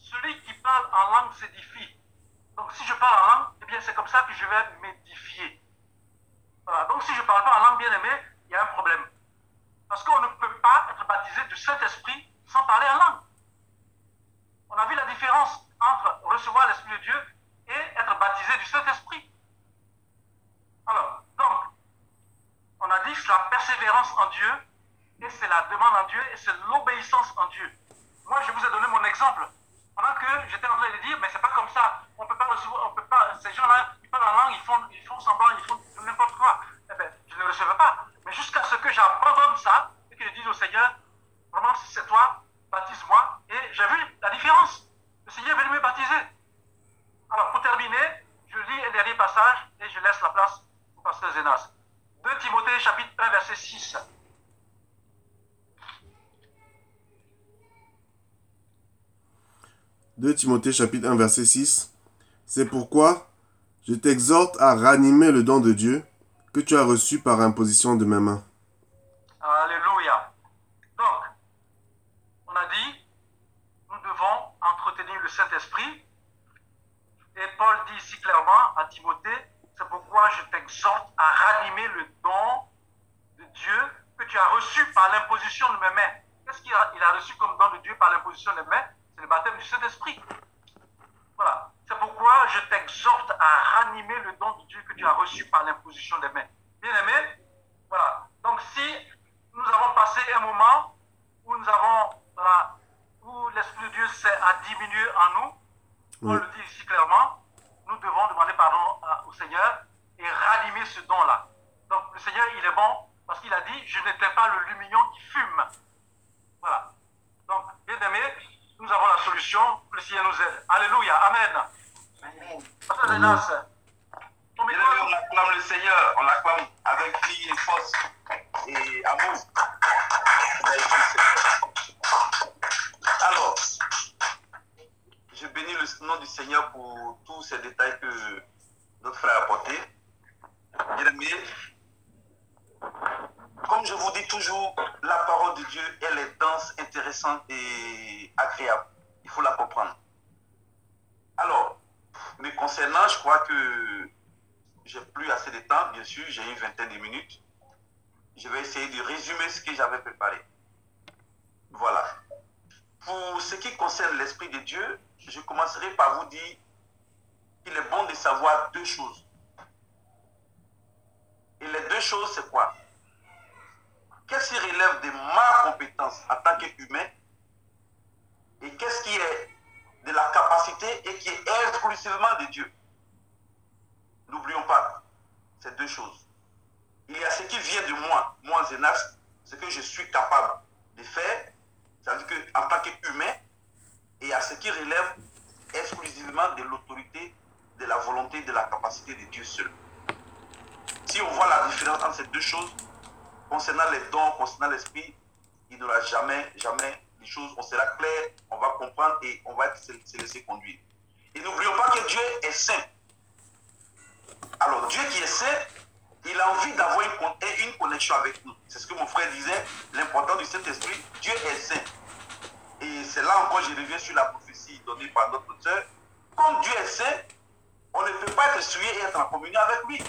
Celui qui parle en langue s'édifie. Donc si je parle en langue, eh bien c'est comme ça que je vais m'édifier. Donc si je ne parle pas en langue bien aimée, il y a un problème. Parce qu'on ne peut pas être baptisé du Saint-Esprit sans parler en langue. On a vu la différence entre recevoir l'Esprit de Dieu et être baptisé du Saint-Esprit. Alors, donc, on a dit que c'est la persévérance en Dieu, et c'est la demande en Dieu, et c'est l'obéissance en Dieu. Moi, je vous ai donné mon exemple. Pendant que j'étais en train de dire, mais c'est pas comme ça. On peut pas recevoir, on peut pas, ces gens-là, ils parlent en langue, ils font, ils font semblant, ils font n'importe quoi. Eh bien, je ne recevais pas. Mais jusqu'à ce que j'abandonne ça, et que je dise au Seigneur, vraiment, si c'est toi, baptise-moi. Et j'ai vu la différence. Le Seigneur est venu me baptiser. Alors, pour terminer, je lis un dernier passage et je laisse la place pasteur Zénas. 2 Timothée chapitre 1 verset 6. « 2 Timothée chapitre 1 verset 6. C'est pourquoi je t'exhorte à ranimer le don de Dieu que tu as reçu par imposition de mes mains. Alléluia. Donc, on a dit, nous devons entretenir le Saint-Esprit. Et Paul dit ici clairement à Timothée, c'est pourquoi je t'exhorte à ranimer le don de Dieu que tu as reçu par l'imposition de mes mains. Qu'est-ce qu'il a, il a reçu comme don de Dieu par l'imposition des mains? C'est le baptême du Saint-Esprit. Voilà. C'est pourquoi je t'exhorte à ranimer le don de Dieu que tu as reçu par l'imposition des mains. Bien aimé, voilà. Donc si nous avons passé un moment où nous avons, voilà, où l'Esprit de Dieu s'est à diminuer en nous, on Oui. le dit ici clairement, Seigneur et ranimer ce don-là. Donc le Seigneur, il est bon parce qu'il a dit, je n'étais pas le lumignon qui fume. Voilà. Donc, bien aimé, nous avons la solution, le Seigneur nous aide. Alléluia, Amen. Amen. Amen. On acclame le Seigneur, on l'acclame avec vie et force et amour. Alors, je bénis le nom du Seigneur pour tous ces détails que notre frère a apportés. Bien aimé, comme je vous dis toujours, la parole de Dieu, elle est dense, intéressante et agréable. Il faut la comprendre. Alors, me concernant, je crois que j'ai plus assez de temps, bien sûr, j'ai une vingtaine de minutes. Je vais essayer de résumer ce que j'avais préparé. Voilà. Pour ce qui concerne l'Esprit de Dieu, je commencerai par vous dire qu'il est bon de savoir deux choses. Et les deux choses, c'est quoi? Qu'est-ce qui relève de ma compétence en tant qu'humain et qu'est-ce qui est de la capacité et qui est exclusivement de Dieu? N'oublions pas ces deux choses. Il y a ce qui vient de moi, moi Zénas, ce que je suis capable de faire, c'est-à-dire qu'en tant qu'humain, et il a ce qui relève exclusivement de l'autorité, de la volonté, de la capacité de Dieu seul. Si on voit la différence entre ces deux choses, concernant les dons, concernant l'esprit, il n'y aura jamais, jamais des choses, on sera clair, on va comprendre et on va se, se laisser conduire. Et n'oublions pas que Dieu est saint. Alors, Dieu qui est saint, il a envie d'avoir une, une connexion avec nous. C'est ce que mon frère disait, l'important du Saint-Esprit, Dieu est saint. Et c'est là encore, je reviens sur la prophétie donnée par notre auteur. Comme Dieu est saint, on ne peut pas être souillé et être en communion avec lui.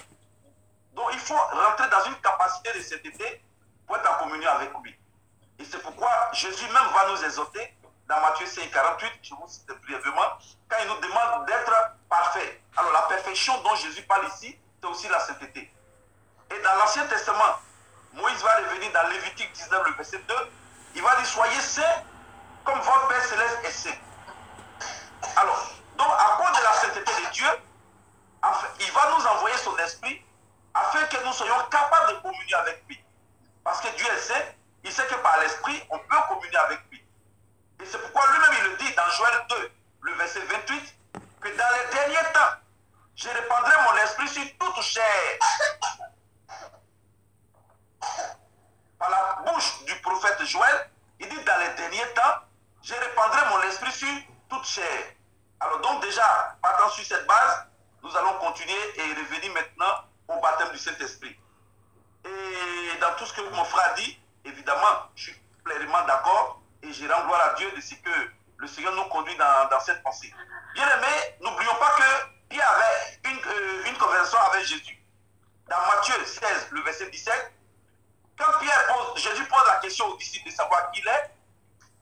Donc il faut rentrer dans une capacité de sainteté pour être en communion avec lui. Et c'est pourquoi Jésus même va nous exhorter dans Matthieu 5, 48, je vous cite brièvement, quand il nous demande d'être parfait. Alors la perfection dont Jésus parle ici, c'est aussi la sainteté. Et dans l'Ancien Testament, Moïse va revenir dans Lévitique 19, le verset 2, il va dire soyez saints comme votre Père céleste est saint. Alors, donc à cause de la sainteté de Dieu, il va nous envoyer son esprit afin que nous soyons capables de communier avec lui. Parce que Dieu est saint, il sait que par l'esprit, on peut communier avec lui. Et c'est pourquoi lui-même, il le dit dans Joël 2, le verset 28, que dans les derniers temps, je répandrai mon esprit sur toute chair. Par la bouche du prophète Joël, il dit dans les derniers temps, je répandrai mon esprit sur toute chair. Alors donc déjà, partant sur cette base, nous allons continuer et revenir maintenant au baptême du Saint-Esprit. Et dans tout ce que mon frère dit, évidemment, je suis pleinement d'accord et je rends gloire à Dieu de ce que le Seigneur nous conduit dans, cette pensée. Bien aimé, n'oublions pas que Pierre avait une, euh, conversation avec Jésus. Dans Matthieu 16, le verset 17, quand Pierre Jésus pose la question aux disciples de savoir qui il est,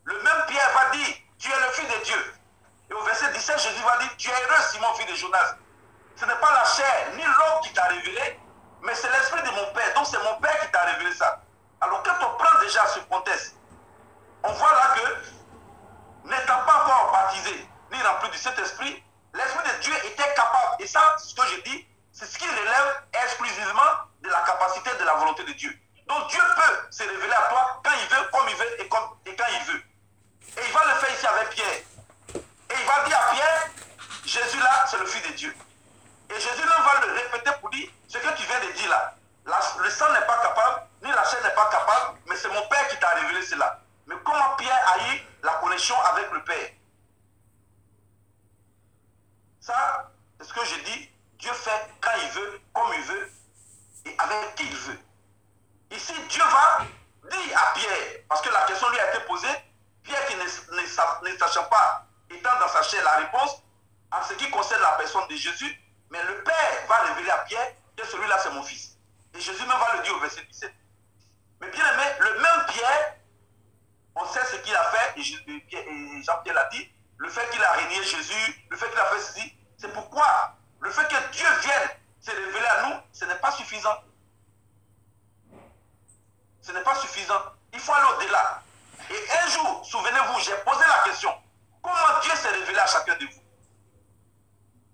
le même Pierre va dire, tu es le Fils de Dieu. Et au verset 17, Jésus va dire, tu es heureux, Simon, fils de Jonas. Ce n'est pas la chair ni l'homme qui t'a révélé, mais c'est l'esprit de mon Père. Donc c'est mon Père qui t'a révélé ça. Alors quand on prend déjà ce contexte, on voit là que, n'étant pas encore baptisé, ni rempli du Saint-Esprit, l'Esprit de Dieu était capable. Et ça, ce que je dis, c'est ce qui relève exclusivement de la capacité de la volonté de Dieu. Donc Dieu peut se révéler à toi quand il veut, comme il veut et, comme, et quand il veut. Et il va le faire ici avec Pierre. Et il va dire à Pierre, Jésus là, c'est le Fils de Dieu. Et Jésus même va le répéter pour dire, ce que tu viens de dire là, le sang n'est pas capable, ni la chair n'est pas capable, mais c'est mon Père qui t'a révélé cela. Mais comment Pierre a eu la connexion avec le Père? Ça, c'est ce que je dis, Dieu fait quand il veut, comme il veut, et avec qui il veut. Ici, Dieu va dire à Pierre, parce que la question lui a été posée, Pierre qui ne, ne ne sachant pas, étant dans sa chair la réponse, en ce qui concerne la personne de Jésus, mais le Père va révéler à Pierre que celui-là c'est mon fils. Et Jésus même va le dire au verset 17. Mais bien aimé, le même Pierre, on sait ce qu'il a fait, et, Je- et Pierre- et Jean-Pierre l'a dit, le fait qu'il a régné Jésus, le fait qu'il a fait ceci, c'est pourquoi le fait que Dieu vienne se révéler à nous, ce n'est pas suffisant. Ce n'est pas suffisant. Il faut aller au-delà. Et un jour, souvenez-vous, j'ai posé la question, comment Dieu s'est révélé à chacun de vous?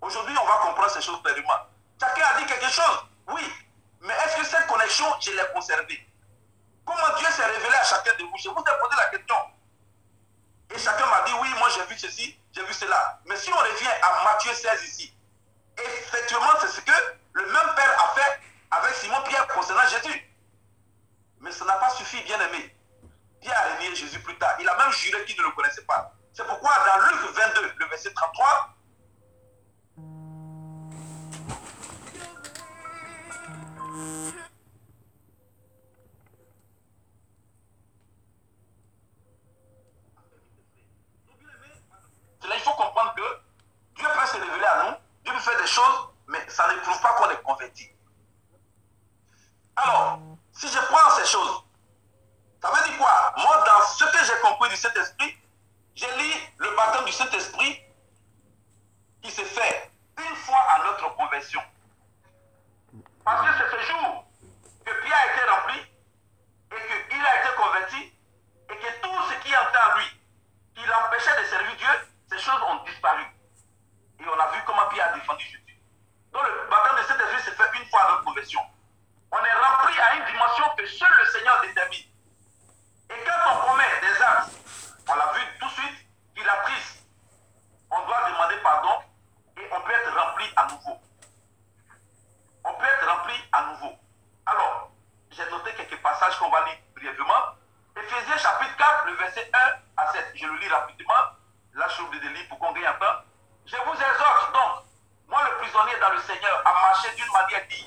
Aujourd'hui, on va comprendre ces choses clairement. Chacun a dit quelque chose, oui, mais est-ce que cette connexion, je l'ai conservée? Comme comment Dieu s'est révélé à chacun de vous? Je vous ai posé la question. Et chacun m'a dit, oui, moi j'ai vu ceci, j'ai vu cela. Mais si on revient à Matthieu 16 ici, effectivement, c'est ce que le même Père a fait avec Simon-Pierre concernant Jésus. Mais ça n'a pas suffi, bien aimé. Pierre a réveillé Jésus plus tard. Il a même juré qu'il ne le connaissait pas. C'est pourquoi dans Luc 22, le verset 33, Il faut comprendre que Dieu peut se révéler à nous, Dieu peut faire des choses, mais ça ne prouve pas qu'on est converti. Alors, si je prends ces choses, ça veut dire quoi? Moi, dans ce que j'ai compris du Saint-Esprit, j'ai lu le baptême du Saint-Esprit qui se fait une fois à notre conversion. Parce que c'est ce jour que Pierre a été rempli et qu'il a été converti et que tout ce qui est en lui, qui l'empêchait de servir Dieu, ces choses ont disparu. Et on a vu comment Pierre a défendu Jésus. Donc le baptême de Saint-Esprit se fait une fois notre conversion. On est rempli à une dimension que seul le Seigneur détermine. Et quand on commet des actes, on l'a vu tout de suite, qu'il a prise, on doit demander pardon et on peut être rempli à nouveau. On peut être rempli à nouveau. Alors, j'ai noté quelques passages qu'on va lire brièvement. Éphésiens chapitre 4, le verset 1 à 7. Je le lis rapidement. Suis obligé de lire pour qu'on gagne un temps. Je vous exhorte donc, moi le prisonnier dans le Seigneur, à marcher d'une manière digne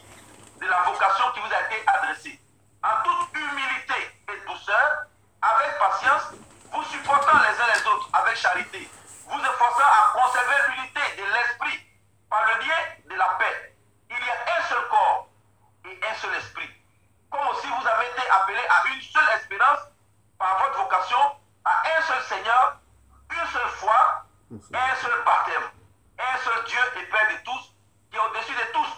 de la vocation qui vous a été adressée, en toute humilité et douceur, avec patience, vous supportant les uns les autres avec charité, vous efforçant à conserver l'unité de l'esprit par le lien de la paix. Il y a un seul corps et un seul esprit. Comme aussi vous avez été appelés à une seule espérance par votre vocation, à un seul Seigneur, une seule foi, un seul baptême, un seul Dieu et Père de tous, qui est au-dessus de tous,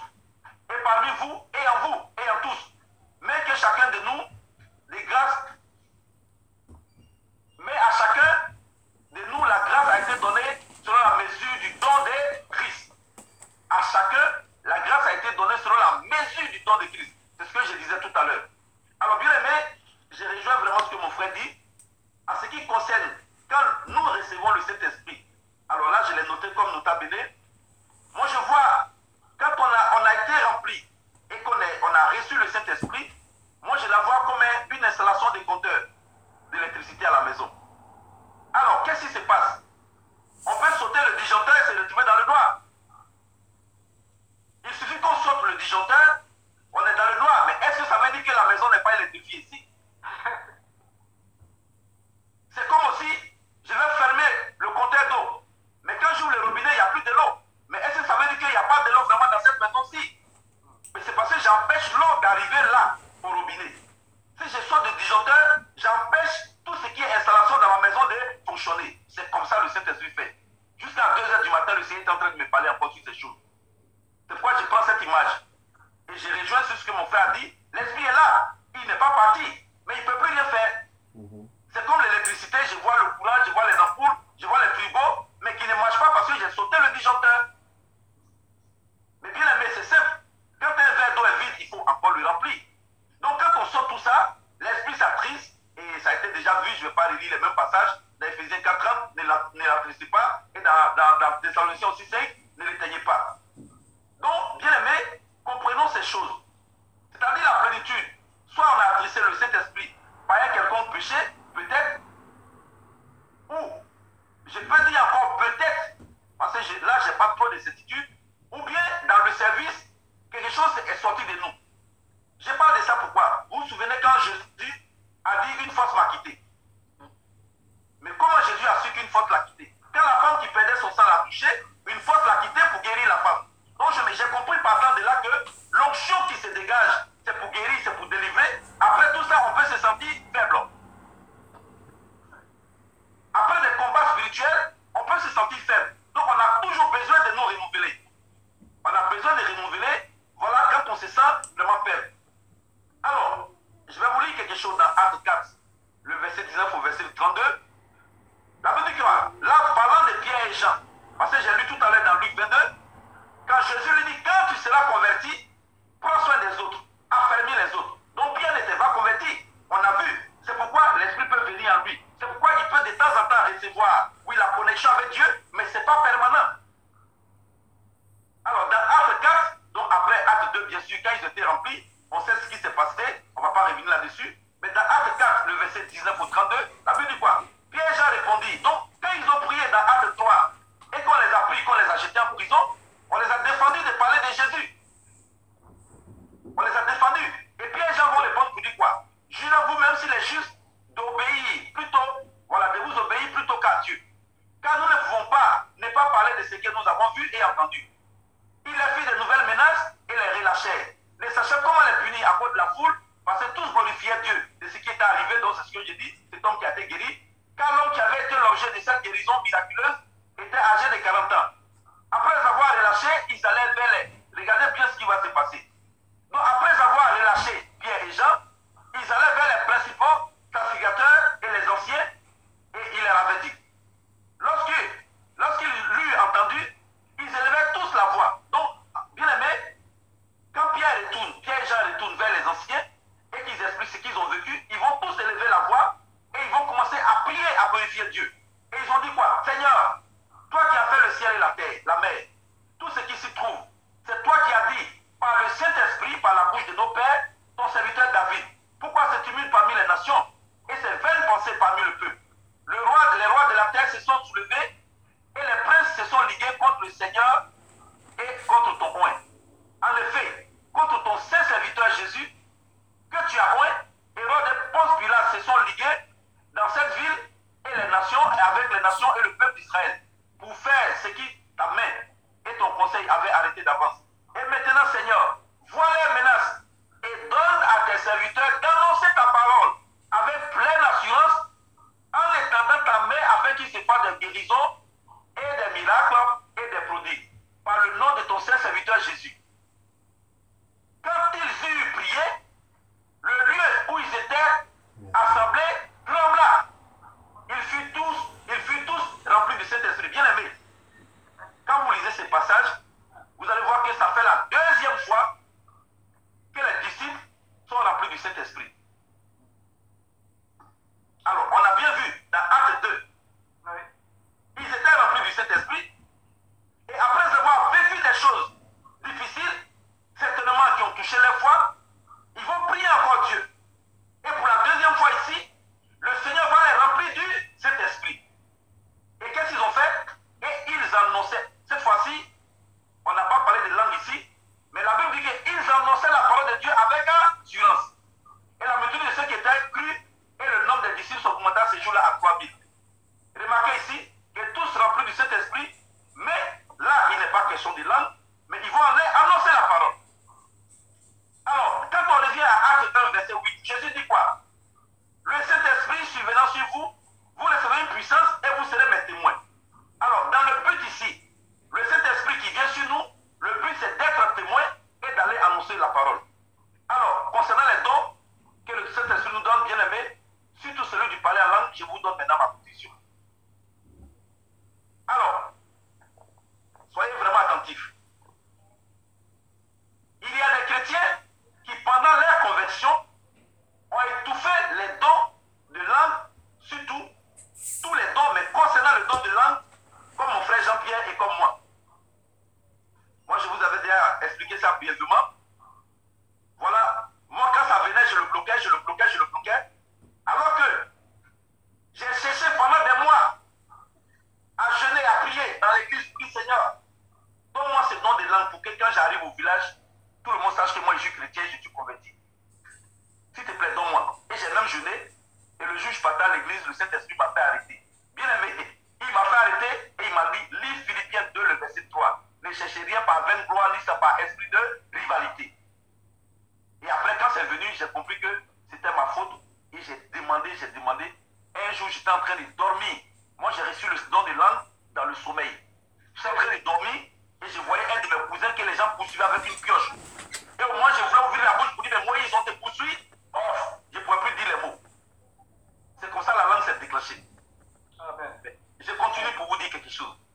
Je continue pour vous dire quelque chose.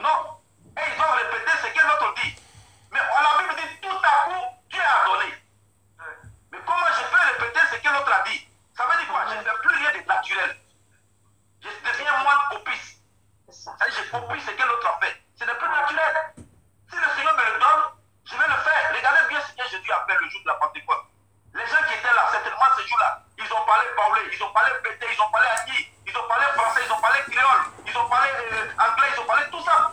Non, et ils ont répété ce que l'autre dit. Mais la Bible dit tout à coup, Dieu a donné. Mais comment je peux répéter ce que l'autre a dit? Ça veut dire quoi? Je ne fais plus rien de naturel. Je deviens moins copiste. C'est-à-dire je copie ce que l'autre a fait. Ce n'est plus naturel. Si le Seigneur me le donne, je vais le faire. Regardez bien ce que Jésus a fait le jour de la Pentecôte. Les gens qui étaient là, certainement ce jour-là, ils ont parlé paulé, ils ont parlé pété, ils ont parlé agni, ils ont parlé français, ils ont parlé créole. Palais, al Palais, tú sabes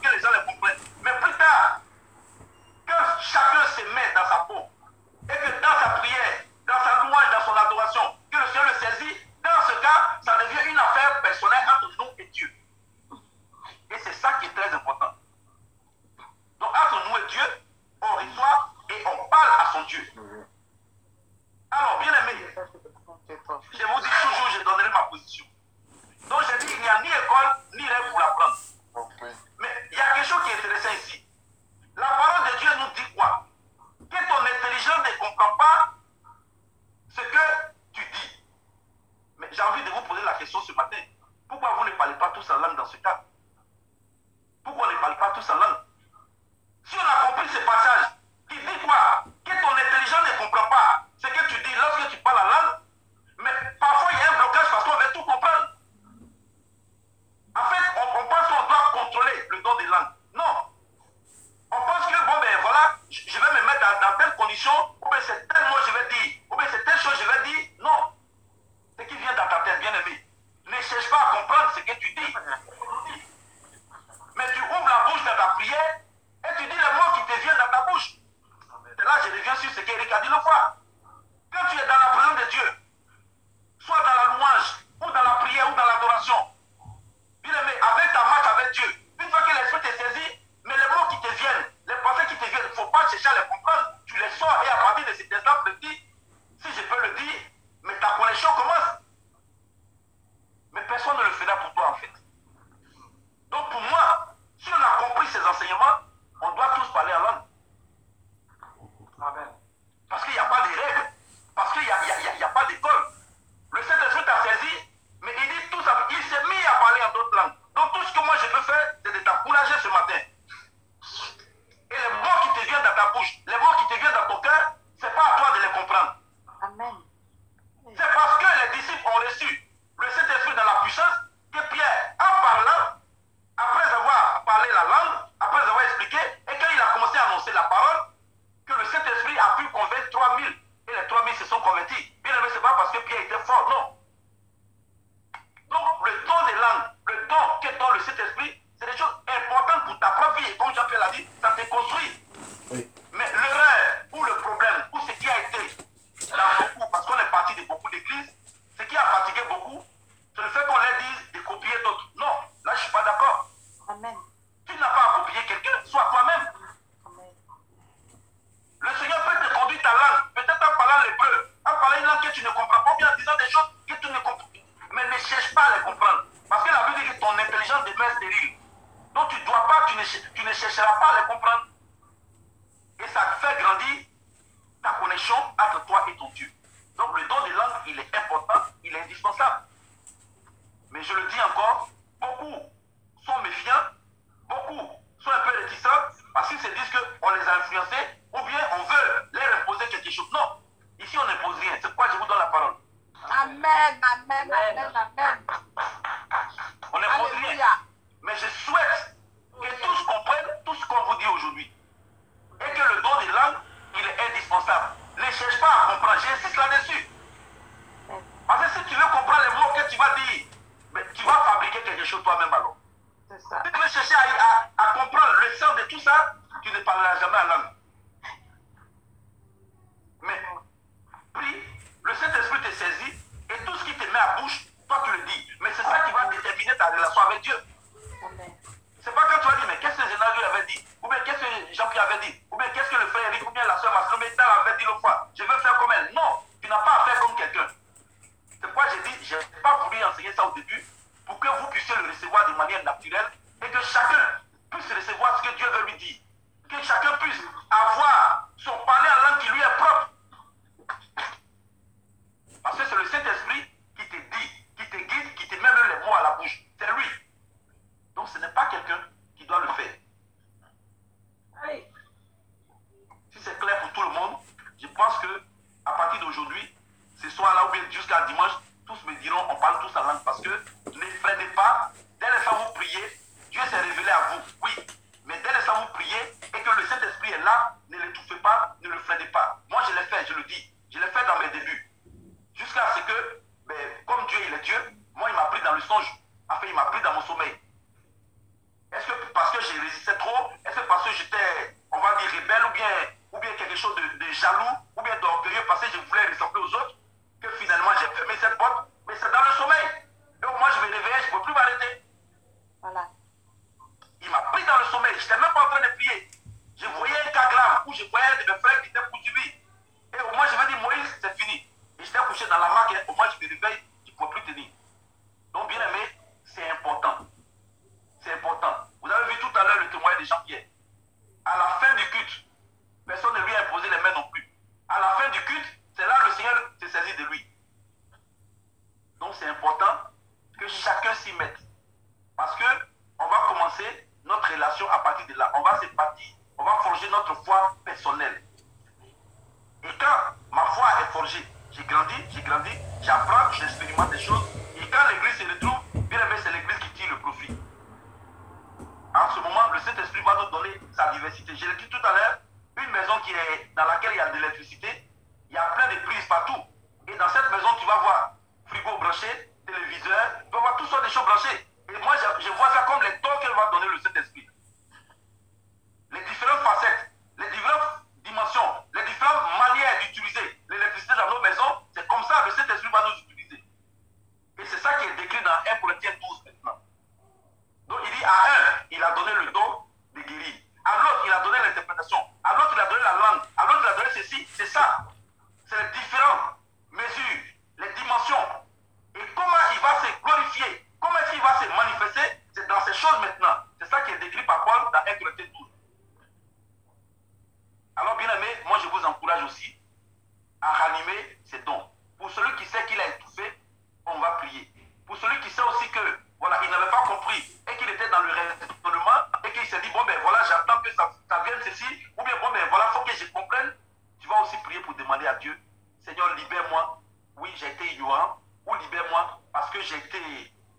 j'ai été,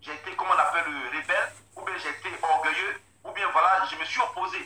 j'ai été, comment on appelle, euh, rebelle, ou bien j'ai été orgueilleux, ou bien voilà, je me suis opposé.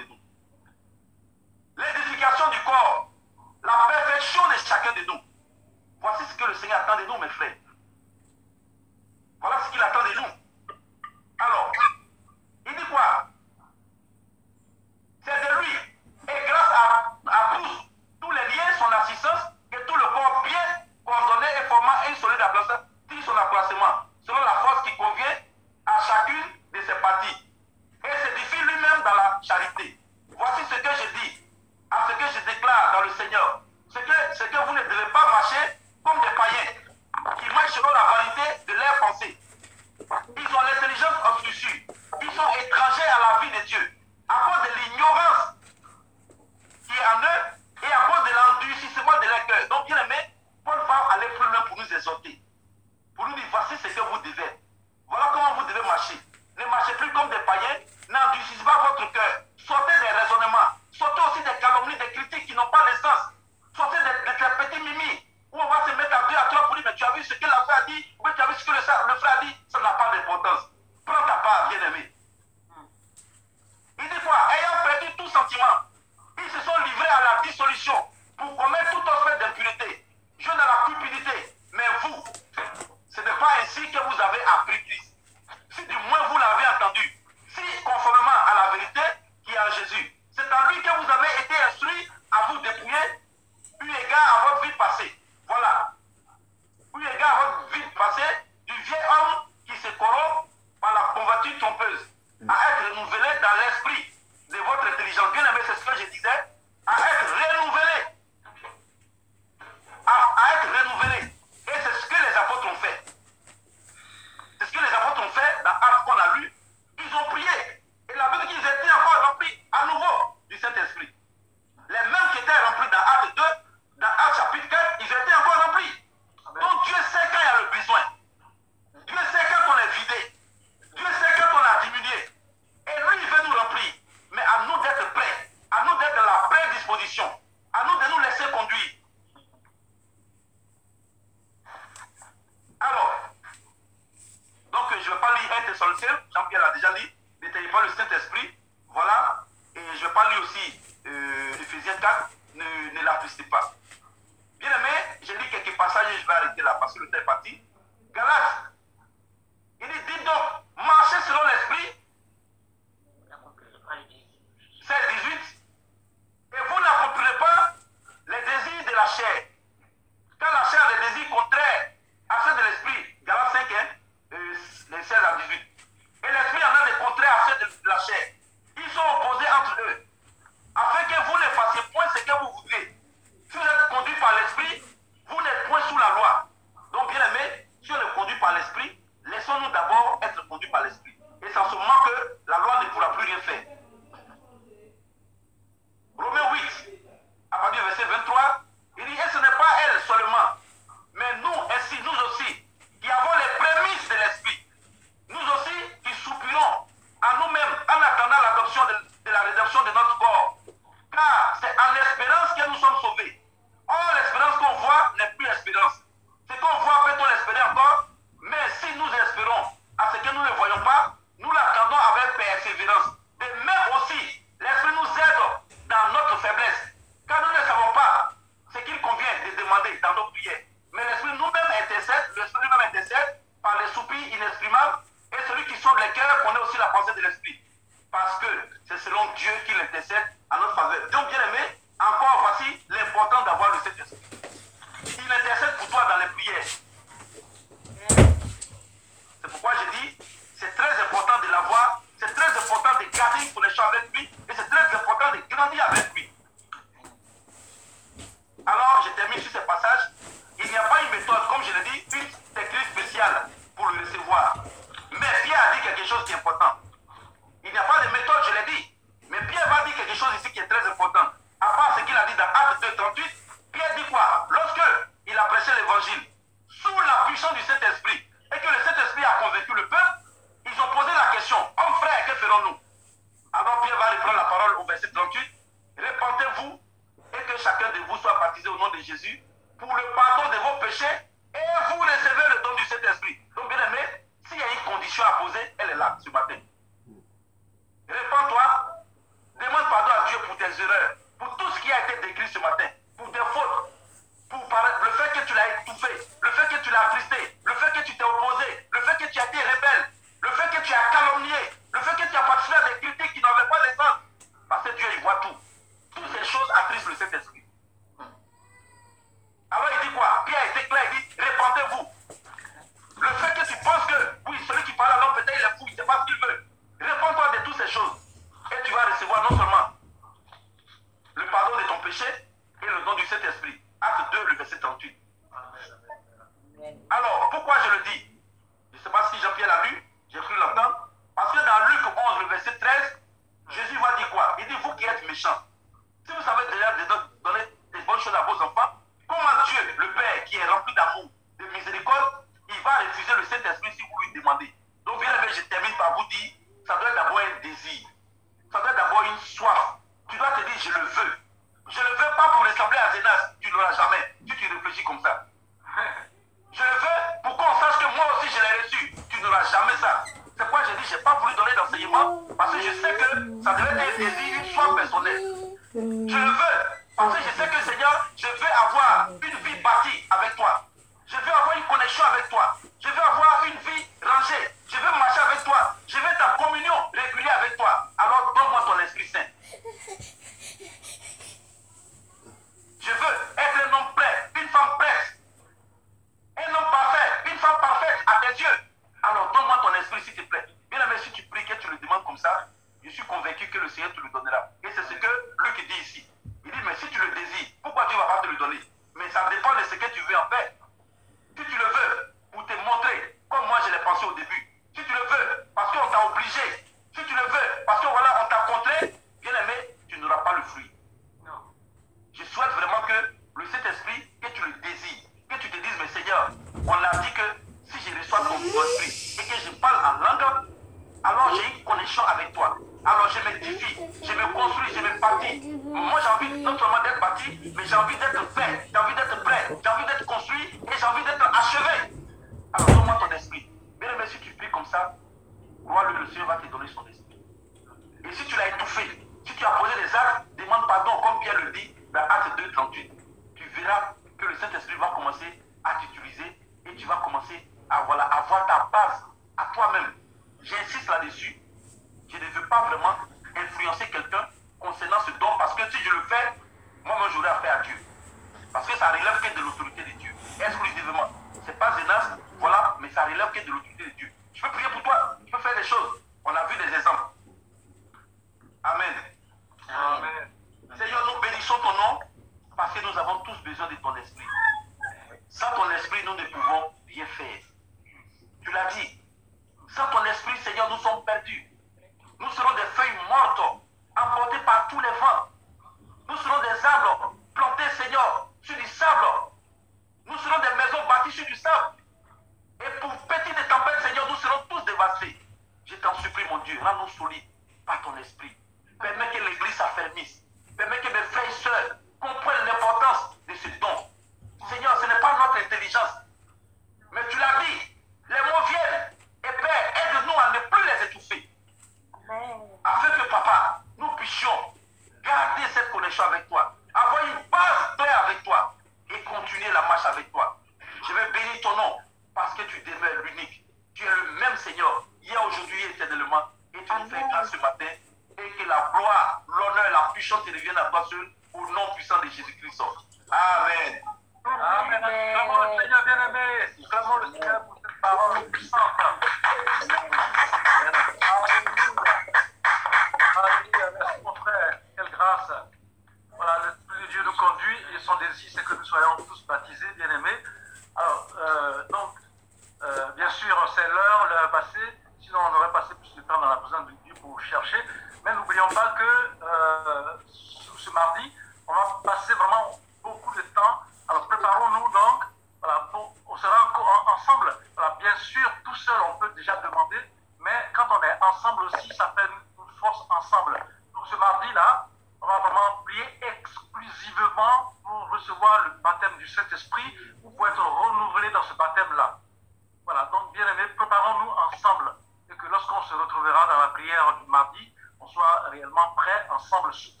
barışık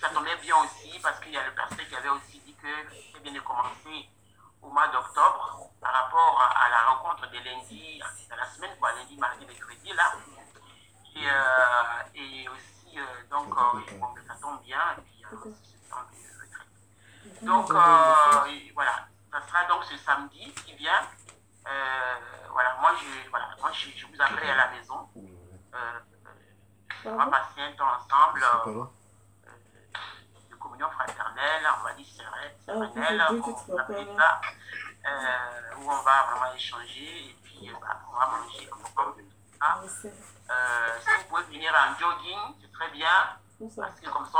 ça tombait bien aussi parce qu'il y a le pasteur qui avait aussi dit que c'est bien de commencer au mois d'octobre par rapport à la rencontre de lundi, à la semaine, quoi, lundi, mardi, mercredi, là. Et, euh, et aussi, euh, donc, euh, ça tombe bien, et puis Donc, voilà, ça sera donc ce samedi qui vient. voilà, moi, je, voilà, moi je, je vous appelle à la maison. on va passer un temps ensemble. Euh, où on va vraiment échanger et puis euh, bah, on va manger comme de hein? Ah. Euh, si vous pouvez venir en jogging, c'est très bien. Parce que comme ça,